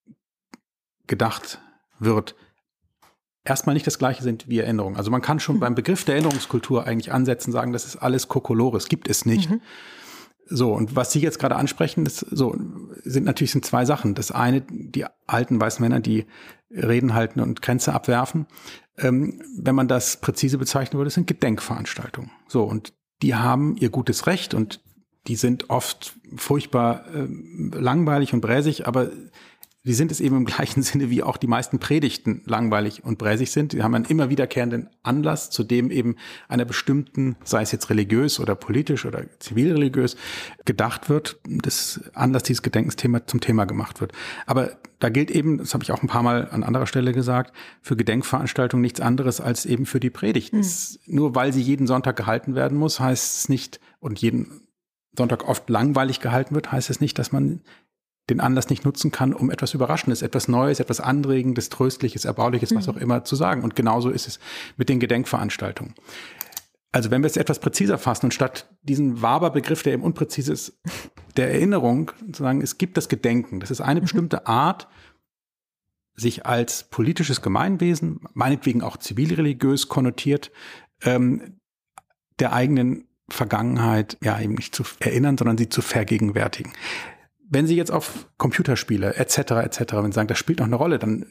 gedacht wird, erstmal nicht das gleiche sind wie Erinnerung. Also man kann schon mhm. beim Begriff der Erinnerungskultur eigentlich ansetzen, sagen, das ist alles Kokolores, gibt es nicht. Mhm. So, und was Sie jetzt gerade ansprechen, das so, sind natürlich sind zwei Sachen. Das eine, die alten weißen Männer, die Reden halten und Grenze abwerfen. Ähm, wenn man das präzise bezeichnen würde, sind Gedenkveranstaltungen. So, und die haben ihr gutes Recht und die sind oft furchtbar äh, langweilig und bräsig, aber die sind es eben im gleichen Sinne, wie auch die meisten Predigten langweilig und bräsig sind. Die haben einen immer wiederkehrenden Anlass, zu dem eben einer bestimmten, sei es jetzt religiös oder politisch oder zivilreligiös, gedacht wird, das Anlass dieses Gedenkensthema zum Thema gemacht wird. Aber da gilt eben, das habe ich auch ein paar Mal an anderer Stelle gesagt, für Gedenkveranstaltungen nichts anderes als eben für die Predigt. Mhm. nur weil sie jeden Sonntag gehalten werden muss, heißt es nicht, und jeden Sonntag oft langweilig gehalten wird, heißt es nicht, dass man den Anlass nicht nutzen kann, um etwas Überraschendes, etwas Neues, etwas Anregendes, Tröstliches, Erbauliches, mhm. was auch immer zu sagen. Und genauso ist es mit den Gedenkveranstaltungen. Also wenn wir es etwas präziser fassen und statt diesen Waber-Begriff, der eben unpräzis ist, der Erinnerung, zu sagen, es gibt das Gedenken. Das ist eine mhm. bestimmte Art, sich als politisches Gemeinwesen, meinetwegen auch zivilreligiös konnotiert, ähm, der eigenen Vergangenheit ja eben nicht zu erinnern, sondern sie zu vergegenwärtigen wenn Sie jetzt auf Computerspiele etc. etc. wenn Sie sagen, das spielt noch eine Rolle, dann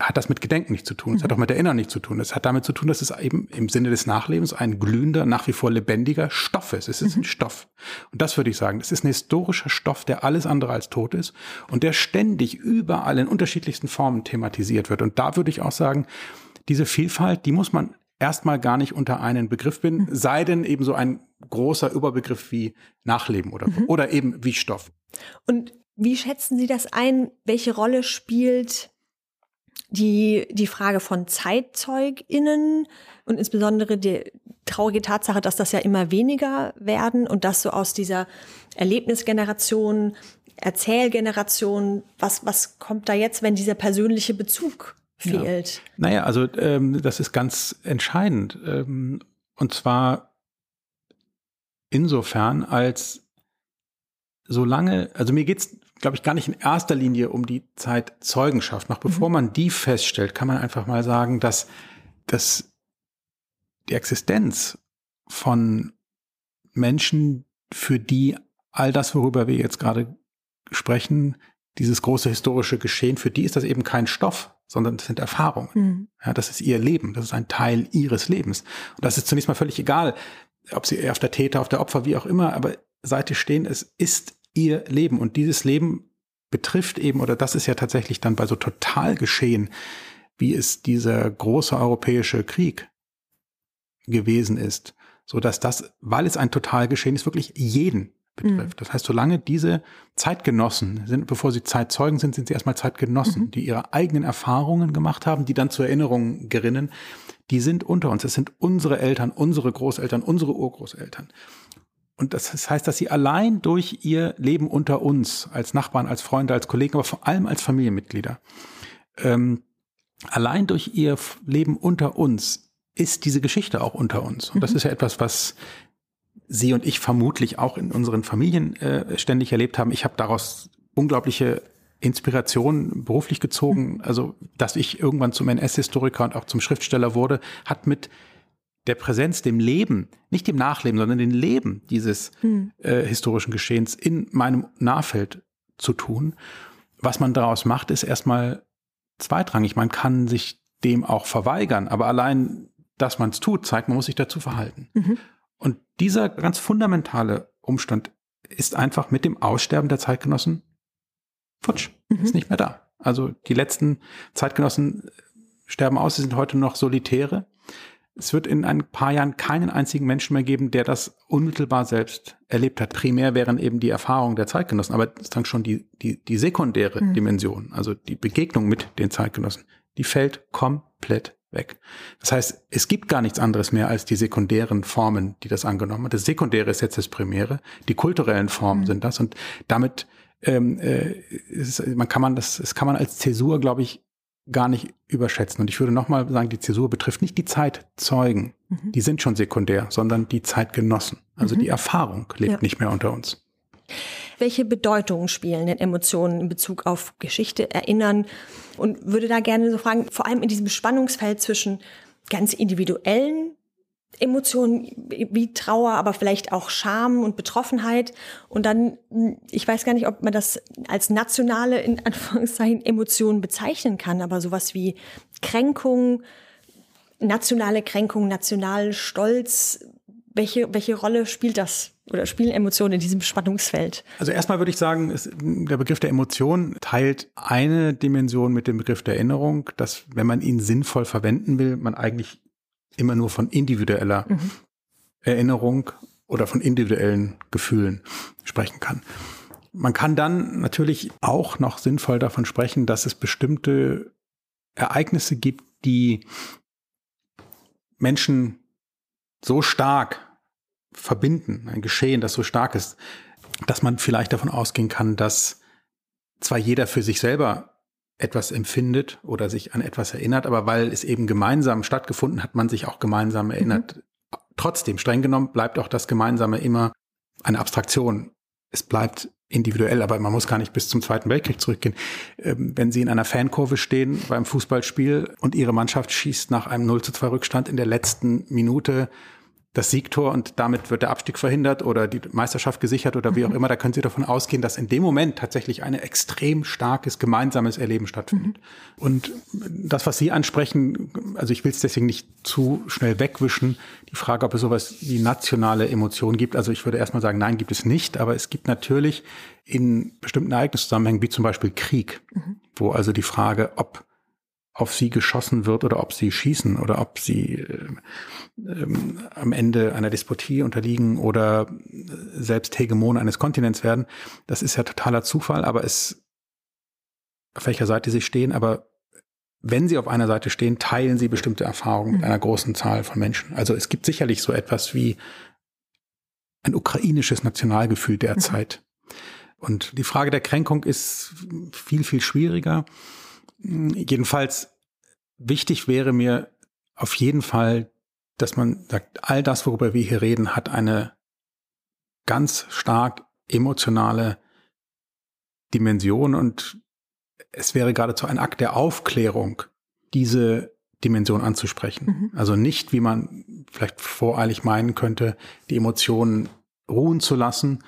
hat das mit Gedenken nicht zu tun. Es hat auch mit Erinnern nicht zu tun. Es hat damit zu tun, dass es eben im Sinne des Nachlebens ein glühender, nach wie vor lebendiger Stoff ist. Es ist ein Stoff. Und das würde ich sagen. Es ist ein historischer Stoff, der alles andere als tot ist und der ständig überall in unterschiedlichsten Formen thematisiert wird. Und da würde ich auch sagen, diese Vielfalt, die muss man erstmal gar nicht unter einen Begriff binden, sei denn eben so ein großer Überbegriff wie Nachleben oder, mhm. oder eben wie Stoff. Und wie schätzen Sie das ein? Welche Rolle spielt die, die Frage von ZeitzeugInnen und insbesondere die traurige Tatsache, dass das ja immer weniger werden und dass so aus dieser Erlebnisgeneration, Erzählgeneration, was, was kommt da jetzt, wenn dieser persönliche Bezug fehlt? Ja. Naja, also ähm, das ist ganz entscheidend. Ähm, und zwar insofern, als solange, also mir geht's glaube ich, gar nicht in erster Linie um die Zeitzeugenschaft. Noch bevor mhm. man die feststellt, kann man einfach mal sagen, dass, dass die Existenz von Menschen, für die all das, worüber wir jetzt gerade sprechen, dieses große historische Geschehen, für die ist das eben kein Stoff, sondern das sind Erfahrungen. Mhm. Ja, das ist ihr Leben, das ist ein Teil ihres Lebens. Und das ist zunächst mal völlig egal, ob sie auf der Täter, auf der Opfer, wie auch immer, aber Seite stehen, es ist ihr Leben. Und dieses Leben betrifft eben, oder das ist ja tatsächlich dann bei so total geschehen, wie es dieser große europäische Krieg gewesen ist, so dass das, weil es ein total geschehen ist, wirklich jeden betrifft. Mhm. Das heißt, solange diese Zeitgenossen sind, bevor sie Zeitzeugen sind, sind sie erstmal Zeitgenossen, mhm. die ihre eigenen Erfahrungen gemacht haben, die dann zur Erinnerung gerinnen, die sind unter uns. Es sind unsere Eltern, unsere Großeltern, unsere Urgroßeltern. Und das heißt, dass sie allein durch ihr Leben unter uns, als Nachbarn, als Freunde, als Kollegen, aber vor allem als Familienmitglieder, ähm, allein durch ihr Leben unter uns ist diese Geschichte auch unter uns. Und das mhm. ist ja etwas, was Sie und ich vermutlich auch in unseren Familien äh, ständig erlebt haben. Ich habe daraus unglaubliche Inspiration beruflich gezogen. Mhm. Also, dass ich irgendwann zum NS-Historiker und auch zum Schriftsteller wurde, hat mit der Präsenz, dem Leben, nicht dem Nachleben, sondern dem Leben dieses hm. äh, historischen Geschehens in meinem Nahfeld zu tun. Was man daraus macht, ist erstmal zweitrangig. Man kann sich dem auch verweigern, aber allein, dass man es tut, zeigt, man muss sich dazu verhalten. Mhm. Und dieser ganz fundamentale Umstand ist einfach mit dem Aussterben der Zeitgenossen futsch, mhm. ist nicht mehr da. Also die letzten Zeitgenossen sterben aus, sie sind heute noch Solitäre es wird in ein paar Jahren keinen einzigen Menschen mehr geben, der das unmittelbar selbst erlebt hat. Primär wären eben die Erfahrungen der Zeitgenossen, aber das ist dann schon die, die, die sekundäre mhm. Dimension, also die Begegnung mit den Zeitgenossen, die fällt komplett weg. Das heißt, es gibt gar nichts anderes mehr als die sekundären Formen, die das angenommen hat. Das Sekundäre ist jetzt das Primäre, die kulturellen Formen mhm. sind das und damit ähm, äh, ist, man kann man das, das kann man als Zäsur, glaube ich, gar nicht überschätzen. Und ich würde nochmal sagen, die Zäsur betrifft nicht die Zeitzeugen, mhm. die sind schon sekundär, sondern die Zeitgenossen. Also mhm. die Erfahrung lebt ja. nicht mehr unter uns. Welche Bedeutung spielen denn Emotionen in Bezug auf Geschichte, Erinnern? Und würde da gerne so fragen, vor allem in diesem Spannungsfeld zwischen ganz individuellen Emotionen wie Trauer, aber vielleicht auch Scham und Betroffenheit. Und dann, ich weiß gar nicht, ob man das als nationale, in Anführungszeichen, Emotionen bezeichnen kann, aber sowas wie Kränkung, nationale Kränkung, national Stolz, welche, welche Rolle spielt das oder spielen Emotionen in diesem Spannungsfeld? Also erstmal würde ich sagen, es, der Begriff der Emotion teilt eine Dimension mit dem Begriff der Erinnerung, dass wenn man ihn sinnvoll verwenden will, man eigentlich immer nur von individueller mhm. Erinnerung oder von individuellen Gefühlen sprechen kann. Man kann dann natürlich auch noch sinnvoll davon sprechen, dass es bestimmte Ereignisse gibt, die Menschen so stark verbinden, ein Geschehen, das so stark ist, dass man vielleicht davon ausgehen kann, dass zwar jeder für sich selber etwas empfindet oder sich an etwas erinnert, aber weil es eben gemeinsam stattgefunden hat, man sich auch gemeinsam erinnert. Mhm. Trotzdem, streng genommen, bleibt auch das Gemeinsame immer eine Abstraktion. Es bleibt individuell, aber man muss gar nicht bis zum Zweiten Weltkrieg zurückgehen. Ähm, wenn Sie in einer Fankurve stehen beim Fußballspiel und Ihre Mannschaft schießt nach einem 0 zu 2 Rückstand in der letzten Minute das Siegtor und damit wird der Abstieg verhindert oder die Meisterschaft gesichert oder wie auch mhm. immer. Da können Sie davon ausgehen, dass in dem Moment tatsächlich ein extrem starkes gemeinsames Erleben stattfindet. Mhm. Und das, was Sie ansprechen, also ich will es deswegen nicht zu schnell wegwischen, die Frage, ob es sowas wie nationale Emotionen gibt. Also ich würde erstmal sagen, nein, gibt es nicht. Aber es gibt natürlich in bestimmten Ereigniszusammenhängen, wie zum Beispiel Krieg, mhm. wo also die Frage, ob auf sie geschossen wird oder ob sie schießen oder ob sie äh, ähm, am Ende einer Despotie unterliegen oder selbst Hegemon eines Kontinents werden. Das ist ja totaler Zufall, aber es, auf welcher Seite sie stehen, aber wenn sie auf einer Seite stehen, teilen sie bestimmte Erfahrungen mit mhm. einer großen Zahl von Menschen. Also es gibt sicherlich so etwas wie ein ukrainisches Nationalgefühl derzeit. Mhm. Und die Frage der Kränkung ist viel, viel schwieriger. Jedenfalls wichtig wäre mir auf jeden Fall, dass man sagt, all das, worüber wir hier reden, hat eine ganz stark emotionale Dimension und es wäre geradezu ein Akt der Aufklärung, diese Dimension anzusprechen. Mhm. Also nicht, wie man vielleicht voreilig meinen könnte, die Emotionen ruhen zu lassen,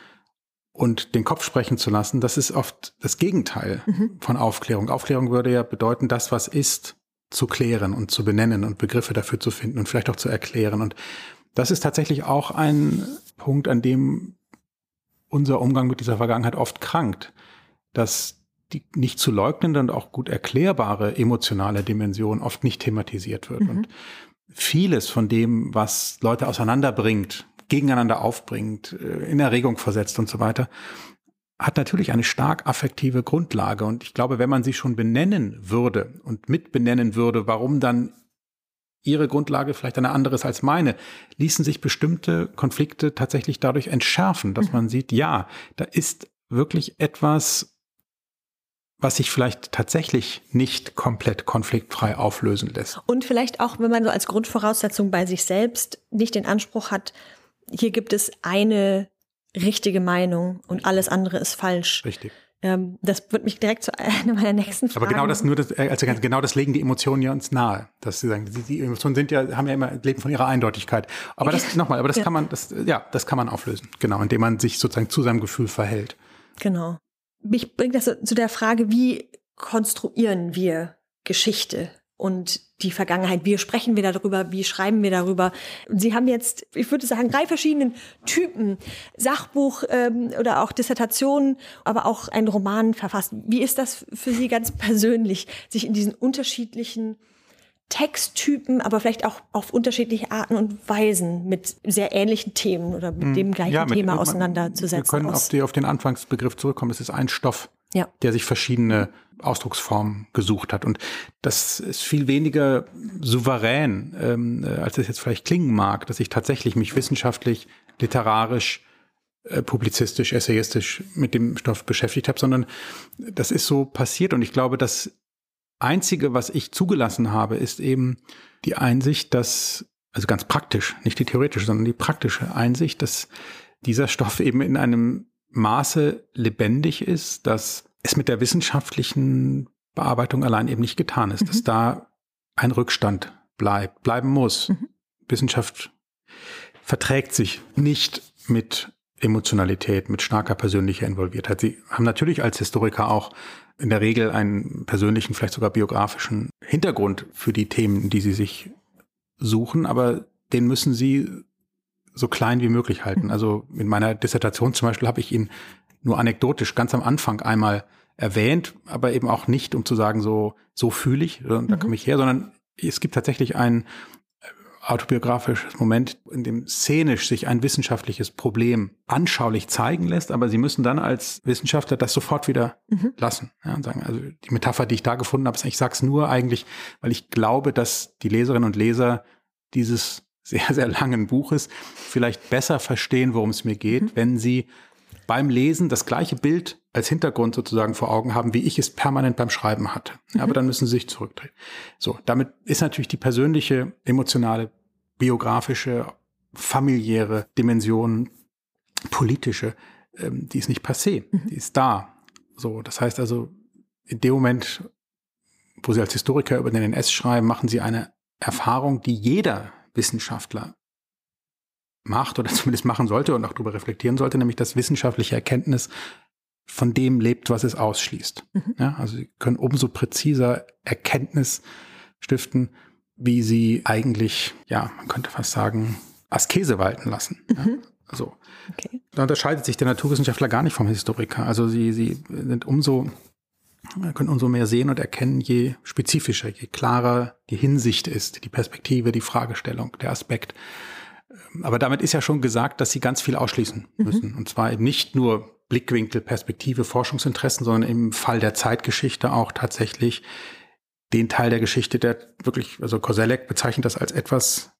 und den Kopf sprechen zu lassen, das ist oft das Gegenteil mhm. von Aufklärung. Aufklärung würde ja bedeuten, das, was ist, zu klären und zu benennen und Begriffe dafür zu finden und vielleicht auch zu erklären. Und das ist tatsächlich auch ein Punkt, an dem unser Umgang mit dieser Vergangenheit oft krankt, dass die nicht zu leugnende und auch gut erklärbare emotionale Dimension oft nicht thematisiert wird. Mhm. Und vieles von dem, was Leute auseinanderbringt, gegeneinander aufbringt, äh, in Erregung versetzt und so weiter, hat natürlich eine stark affektive Grundlage. Und ich glaube, wenn man sie schon benennen würde und mitbenennen würde, warum dann ihre Grundlage vielleicht eine andere ist als meine, ließen sich bestimmte Konflikte tatsächlich dadurch entschärfen, dass mhm. man sieht, ja, da ist wirklich etwas, was sich vielleicht tatsächlich nicht komplett konfliktfrei auflösen lässt. Und vielleicht auch, wenn man so als Grundvoraussetzung bei sich selbst nicht den Anspruch hat, hier gibt es eine richtige Meinung und alles andere ist falsch. Richtig. Ähm, das wird mich direkt zu einer meiner nächsten Fragen. Aber genau das nur das, also genau das legen die Emotionen ja uns nahe, dass sie sagen, die, die Emotionen sind ja haben ja immer leben von ihrer Eindeutigkeit. Aber das nochmal, aber das ja. kann man, das ja, das kann man auflösen, genau, indem man sich sozusagen zu seinem Gefühl verhält. Genau. Mich bringt das zu der Frage, wie konstruieren wir Geschichte? Und die Vergangenheit. Wie sprechen wir darüber? Wie schreiben wir darüber? Sie haben jetzt, ich würde sagen, drei verschiedenen Typen Sachbuch ähm, oder auch Dissertationen, aber auch einen Roman verfasst. Wie ist das für Sie ganz persönlich, sich in diesen unterschiedlichen Texttypen, aber vielleicht auch auf unterschiedliche Arten und Weisen mit sehr ähnlichen Themen oder mit hm. dem gleichen ja, mit, Thema auseinanderzusetzen. Wir können auf, die, auf den Anfangsbegriff zurückkommen. Es ist ein Stoff, ja. der sich verschiedene Ausdrucksformen gesucht hat. Und das ist viel weniger souverän, ähm, äh, als es jetzt vielleicht klingen mag, dass ich tatsächlich mich wissenschaftlich, literarisch, äh, publizistisch, essayistisch mit dem Stoff beschäftigt habe, sondern das ist so passiert. Und ich glaube, das Einzige, was ich zugelassen habe, ist eben die Einsicht, dass, also ganz praktisch, nicht die theoretische, sondern die praktische Einsicht, dass dieser Stoff eben in einem Maße lebendig ist, dass es mit der wissenschaftlichen Bearbeitung allein eben nicht getan ist, mhm. dass da ein Rückstand bleibt, bleiben muss. Mhm. Wissenschaft verträgt sich nicht mit Emotionalität, mit starker persönlicher Involviertheit. Sie haben natürlich als Historiker auch in der Regel einen persönlichen, vielleicht sogar biografischen Hintergrund für die Themen, die sie sich suchen, aber den müssen sie so klein wie möglich halten. Mhm. Also in meiner Dissertation zum Beispiel habe ich ihn nur anekdotisch ganz am Anfang einmal erwähnt, aber eben auch nicht, um zu sagen, so, so fühle ich, da mhm. komme ich her, sondern es gibt tatsächlich ein äh, autobiografisches Moment, in dem szenisch sich ein wissenschaftliches Problem anschaulich zeigen lässt, aber sie müssen dann als Wissenschaftler das sofort wieder mhm. lassen ja, und sagen, also die Metapher, die ich da gefunden habe, ich sage es nur eigentlich, weil ich glaube, dass die Leserinnen und Leser dieses sehr, sehr langen Buches vielleicht besser verstehen, worum es mir geht, mhm. wenn sie beim Lesen das gleiche Bild als Hintergrund sozusagen vor Augen haben, wie ich es permanent beim Schreiben hatte. Mhm. Aber dann müssen sie sich zurückdrehen. So, damit ist natürlich die persönliche, emotionale, biografische, familiäre Dimension, politische, ähm, die ist nicht passé, mhm. die ist da. So, das heißt also, in dem Moment, wo Sie als Historiker über den NS schreiben, machen Sie eine Erfahrung, die jeder Wissenschaftler macht oder zumindest machen sollte und auch darüber reflektieren sollte, nämlich dass wissenschaftliche Erkenntnis von dem lebt, was es ausschließt. Mhm. Ja, also sie können umso präziser Erkenntnis stiften, wie sie eigentlich, ja, man könnte fast sagen, Askese walten lassen. Mhm. Ja, so. Okay. Da unterscheidet sich der Naturwissenschaftler gar nicht vom Historiker. Also sie, sie sind umso, können umso mehr sehen und erkennen, je spezifischer, je klarer die Hinsicht ist, die Perspektive, die Fragestellung, der Aspekt. Aber damit ist ja schon gesagt, dass sie ganz viel ausschließen mhm. müssen. Mhm. Und zwar eben nicht nur Blickwinkel, Perspektive, Forschungsinteressen, sondern im Fall der Zeitgeschichte auch tatsächlich den Teil der Geschichte, der wirklich, also Koselleck bezeichnet das als etwas,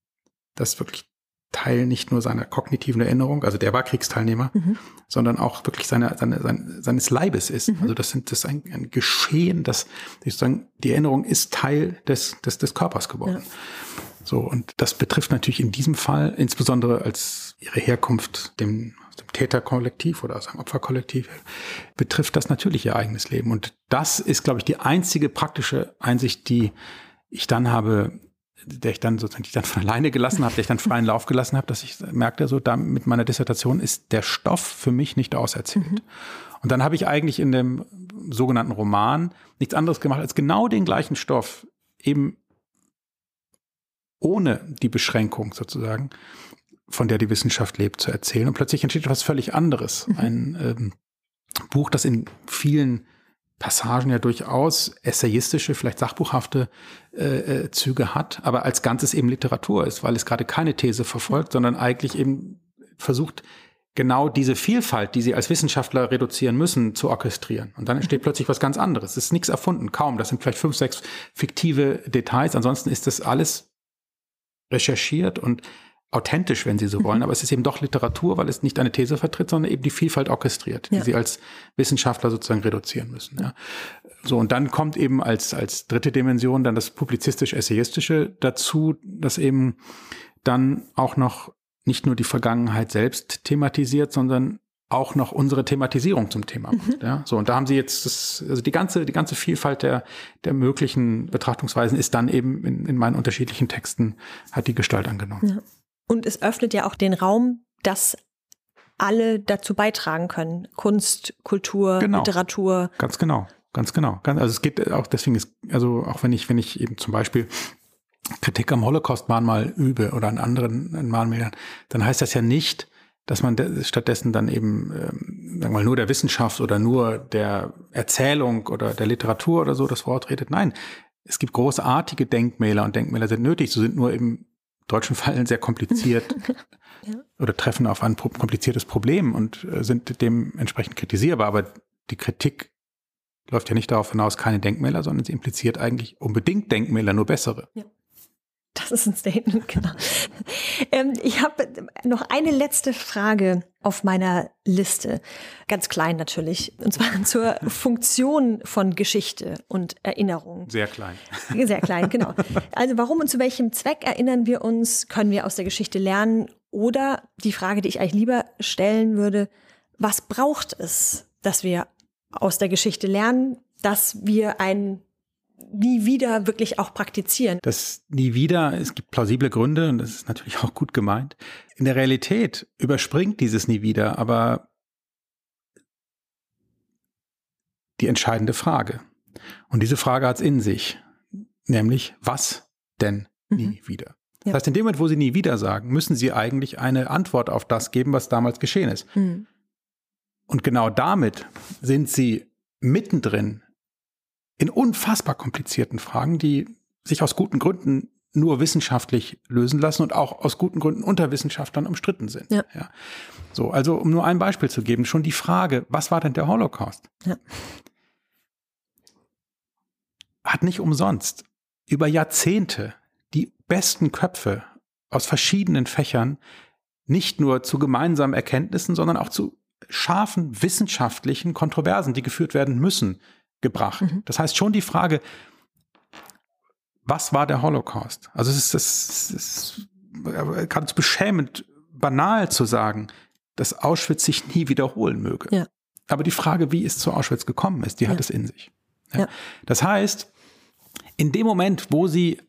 das wirklich Teil nicht nur seiner kognitiven Erinnerung, also der war Kriegsteilnehmer, mhm. sondern auch wirklich seine, seine, seine, seines Leibes ist. Mhm. Also das sind das ist ein, ein Geschehen, das sozusagen die Erinnerung ist Teil des des, des Körpers geworden. Ja. So und das betrifft natürlich in diesem Fall insbesondere als ihre Herkunft dem aus dem Täterkollektiv oder aus einem Opferkollektiv betrifft das natürlich ihr eigenes Leben und das ist glaube ich die einzige praktische Einsicht, die ich dann habe der ich dann sozusagen, die ich dann von alleine gelassen habe, der ich dann freien Lauf gelassen habe, dass ich merkte, so da mit meiner Dissertation ist der Stoff für mich nicht auserzählt. Mhm. Und dann habe ich eigentlich in dem sogenannten Roman nichts anderes gemacht, als genau den gleichen Stoff eben ohne die Beschränkung sozusagen, von der die Wissenschaft lebt, zu erzählen. Und plötzlich entsteht etwas völlig anderes. Mhm. Ein ähm, Buch, das in vielen Passagen ja durchaus essayistische, vielleicht sachbuchhafte äh, äh, Züge hat, aber als Ganzes eben Literatur ist, weil es gerade keine These verfolgt, sondern eigentlich eben versucht, genau diese Vielfalt, die sie als Wissenschaftler reduzieren müssen, zu orchestrieren. Und dann entsteht plötzlich was ganz anderes. Es ist nichts erfunden, kaum. Das sind vielleicht fünf, sechs fiktive Details. Ansonsten ist das alles recherchiert und authentisch, wenn Sie so wollen, mhm. aber es ist eben doch Literatur, weil es nicht eine These vertritt, sondern eben die Vielfalt orchestriert, die ja. Sie als Wissenschaftler sozusagen reduzieren müssen. Ja. So, und dann kommt eben als, als dritte Dimension dann das publizistisch-essayistische dazu, dass eben dann auch noch nicht nur die Vergangenheit selbst thematisiert, sondern auch noch unsere Thematisierung zum Thema macht. Mhm. Ja, so und da haben Sie jetzt das, also die ganze die ganze Vielfalt der der möglichen Betrachtungsweisen ist dann eben in, in meinen unterschiedlichen Texten hat die Gestalt angenommen. Ja. Und es öffnet ja auch den Raum, dass alle dazu beitragen können. Kunst, Kultur, genau. Literatur. Ganz genau, ganz genau. Also es geht auch deswegen ist, also auch wenn ich, wenn ich eben zum Beispiel Kritik am Holocaust-Mahnmal übe oder an anderen Mahnmälern, dann heißt das ja nicht, dass man stattdessen dann eben, ähm, sagen wir mal, nur der Wissenschaft oder nur der Erzählung oder der Literatur oder so das Wort redet. Nein, es gibt großartige Denkmäler und Denkmäler sind nötig. So sind nur eben deutschen Fall sehr kompliziert ja. oder treffen auf ein kompliziertes Problem und äh, sind dementsprechend kritisierbar. Aber die Kritik läuft ja nicht darauf hinaus, keine Denkmäler, sondern sie impliziert eigentlich unbedingt Denkmäler, nur bessere. Ja. Das ist ein Statement, genau. ähm, ich habe noch eine letzte Frage auf meiner Liste. Ganz klein natürlich. Und zwar zur Funktion von Geschichte und Erinnerung. Sehr klein. Sehr klein, genau. Also warum und zu welchem Zweck erinnern wir uns? Können wir aus der Geschichte lernen? Oder die Frage, die ich eigentlich lieber stellen würde, was braucht es, dass wir aus der Geschichte lernen, dass wir ein nie wieder wirklich auch praktizieren. Das nie wieder, es gibt plausible Gründe und das ist natürlich auch gut gemeint. In der Realität überspringt dieses nie wieder, aber die entscheidende Frage. Und diese Frage hat es in sich, nämlich was denn nie mhm. wieder? Das heißt, in dem Moment, wo Sie nie wieder sagen, müssen Sie eigentlich eine Antwort auf das geben, was damals geschehen ist. Mhm. Und genau damit sind Sie mittendrin in unfassbar komplizierten Fragen, die sich aus guten Gründen nur wissenschaftlich lösen lassen und auch aus guten Gründen unter Wissenschaftlern umstritten sind. Ja. ja. So, also um nur ein Beispiel zu geben, schon die Frage, was war denn der Holocaust? Ja. Hat nicht umsonst über Jahrzehnte die besten Köpfe aus verschiedenen Fächern nicht nur zu gemeinsamen Erkenntnissen, sondern auch zu scharfen wissenschaftlichen Kontroversen, die geführt werden müssen, gebracht. Mhm. Das heißt schon die Frage, was war der Holocaust? Also es ist, es ist ganz beschämend, banal zu sagen, dass Auschwitz sich nie wiederholen möge. Ja. Aber die Frage, wie es zu Auschwitz gekommen ist, die ja. hat es in sich. Ja. Das heißt, in dem Moment, wo sie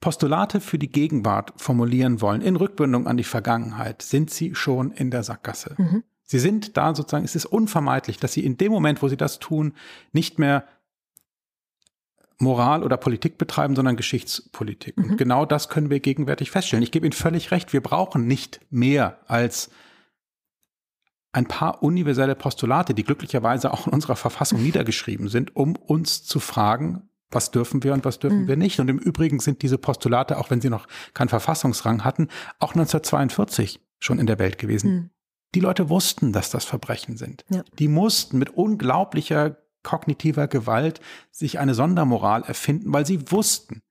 Postulate für die Gegenwart formulieren wollen, in Rückbindung an die Vergangenheit, sind sie schon in der Sackgasse. Mhm. Sie sind da sozusagen, es ist unvermeidlich, dass sie in dem Moment, wo sie das tun, nicht mehr Moral oder Politik betreiben, sondern Geschichtspolitik. Mhm. Und genau das können wir gegenwärtig feststellen. Ich gebe Ihnen völlig recht, wir brauchen nicht mehr als ein paar universelle Postulate, die glücklicherweise auch in unserer Verfassung niedergeschrieben sind, um uns zu fragen, was dürfen wir und was dürfen mhm. wir nicht. Und im Übrigen sind diese Postulate, auch wenn sie noch keinen Verfassungsrang hatten, auch 1942 schon in der Welt gewesen. Mhm. Die Leute wussten, dass das Verbrechen sind. Ja. Die mussten mit unglaublicher kognitiver Gewalt sich eine Sondermoral erfinden, weil sie wussten,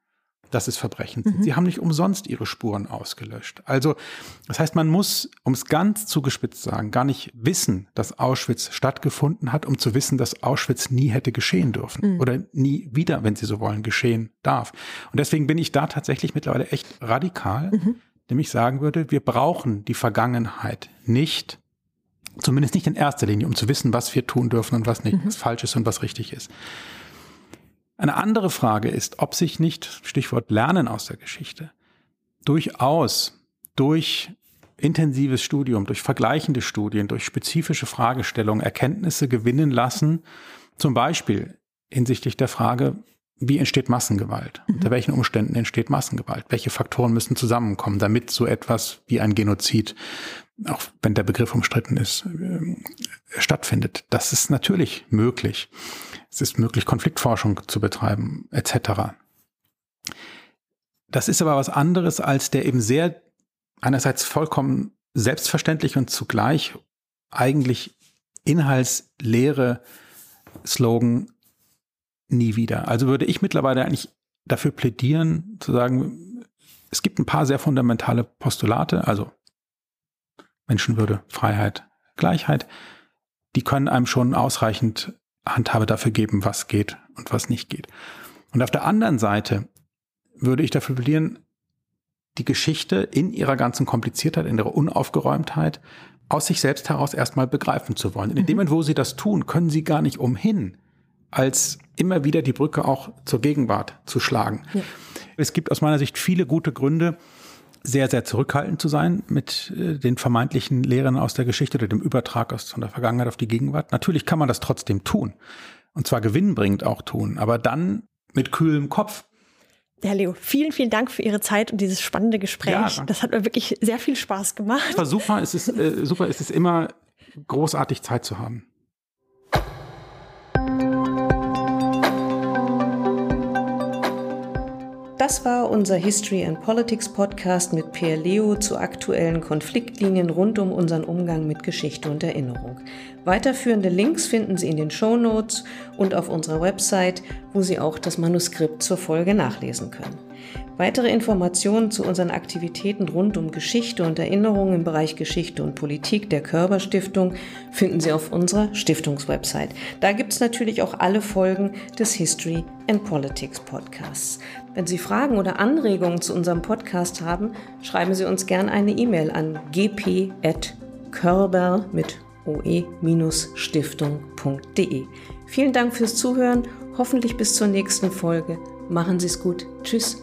dass es Verbrechen sind. Mhm. Sie haben nicht umsonst ihre Spuren ausgelöscht. Also, das heißt, man muss, um es ganz zugespitzt sagen, gar nicht wissen, dass Auschwitz stattgefunden hat, um zu wissen, dass Auschwitz nie hätte geschehen dürfen mhm. oder nie wieder, wenn Sie so wollen, geschehen darf. Und deswegen bin ich da tatsächlich mittlerweile echt radikal, mhm. Nämlich sagen würde, wir brauchen die Vergangenheit nicht Zumindest nicht in erster Linie, um zu wissen, was wir tun dürfen und was nicht, mhm. was falsch ist und was richtig ist. Eine andere Frage ist, ob sich nicht, Stichwort Lernen aus der Geschichte, durchaus durch intensives Studium, durch vergleichende Studien, durch spezifische Fragestellungen Erkenntnisse gewinnen lassen, zum Beispiel hinsichtlich der Frage, wie entsteht Massengewalt? Mhm. Unter welchen Umständen entsteht Massengewalt? Welche Faktoren müssen zusammenkommen, damit so etwas wie ein Genozid, auch wenn der Begriff umstritten ist, äh, stattfindet? Das ist natürlich möglich. Es ist möglich, Konfliktforschung zu betreiben, etc. Das ist aber was anderes als der eben sehr einerseits vollkommen selbstverständlich und zugleich eigentlich inhaltsleere Slogan nie wieder. Also würde ich mittlerweile eigentlich dafür plädieren, zu sagen, es gibt ein paar sehr fundamentale Postulate, also Menschenwürde, Freiheit, Gleichheit, die können einem schon ausreichend Handhabe dafür geben, was geht und was nicht geht. Und auf der anderen Seite würde ich dafür plädieren, die Geschichte in ihrer ganzen Kompliziertheit, in ihrer Unaufgeräumtheit aus sich selbst heraus erstmal begreifen zu wollen. In dem mhm. Moment, wo sie das tun, können sie gar nicht umhin, als immer wieder die Brücke auch zur Gegenwart zu schlagen. Ja. Es gibt aus meiner Sicht viele gute Gründe, sehr, sehr zurückhaltend zu sein mit äh, den vermeintlichen Lehren aus der Geschichte oder dem Übertrag aus von der Vergangenheit auf die Gegenwart. Natürlich kann man das trotzdem tun. Und zwar gewinnbringend auch tun, aber dann mit kühlem Kopf. Herr Leo, vielen, vielen Dank für Ihre Zeit und dieses spannende Gespräch. Ja, das hat mir wirklich sehr viel Spaß gemacht. Es war super, es ist äh, super, es ist immer großartig Zeit zu haben. Das war unser History and Politics Podcast mit Pierre Leo zu aktuellen Konfliktlinien rund um unseren Umgang mit Geschichte und Erinnerung. Weiterführende Links finden Sie in den Show Notes und auf unserer Website, wo Sie auch das Manuskript zur Folge nachlesen können. Weitere Informationen zu unseren Aktivitäten rund um Geschichte und Erinnerung im Bereich Geschichte und Politik der Körber Stiftung finden Sie auf unserer Stiftungswebsite. Da gibt es natürlich auch alle Folgen des History and Politics Podcasts. Wenn Sie Fragen oder Anregungen zu unserem Podcast haben, schreiben Sie uns gerne eine E-Mail an gp.körber mit oe-stiftung.de. Vielen Dank fürs Zuhören, hoffentlich bis zur nächsten Folge. Machen Sie es gut. Tschüss.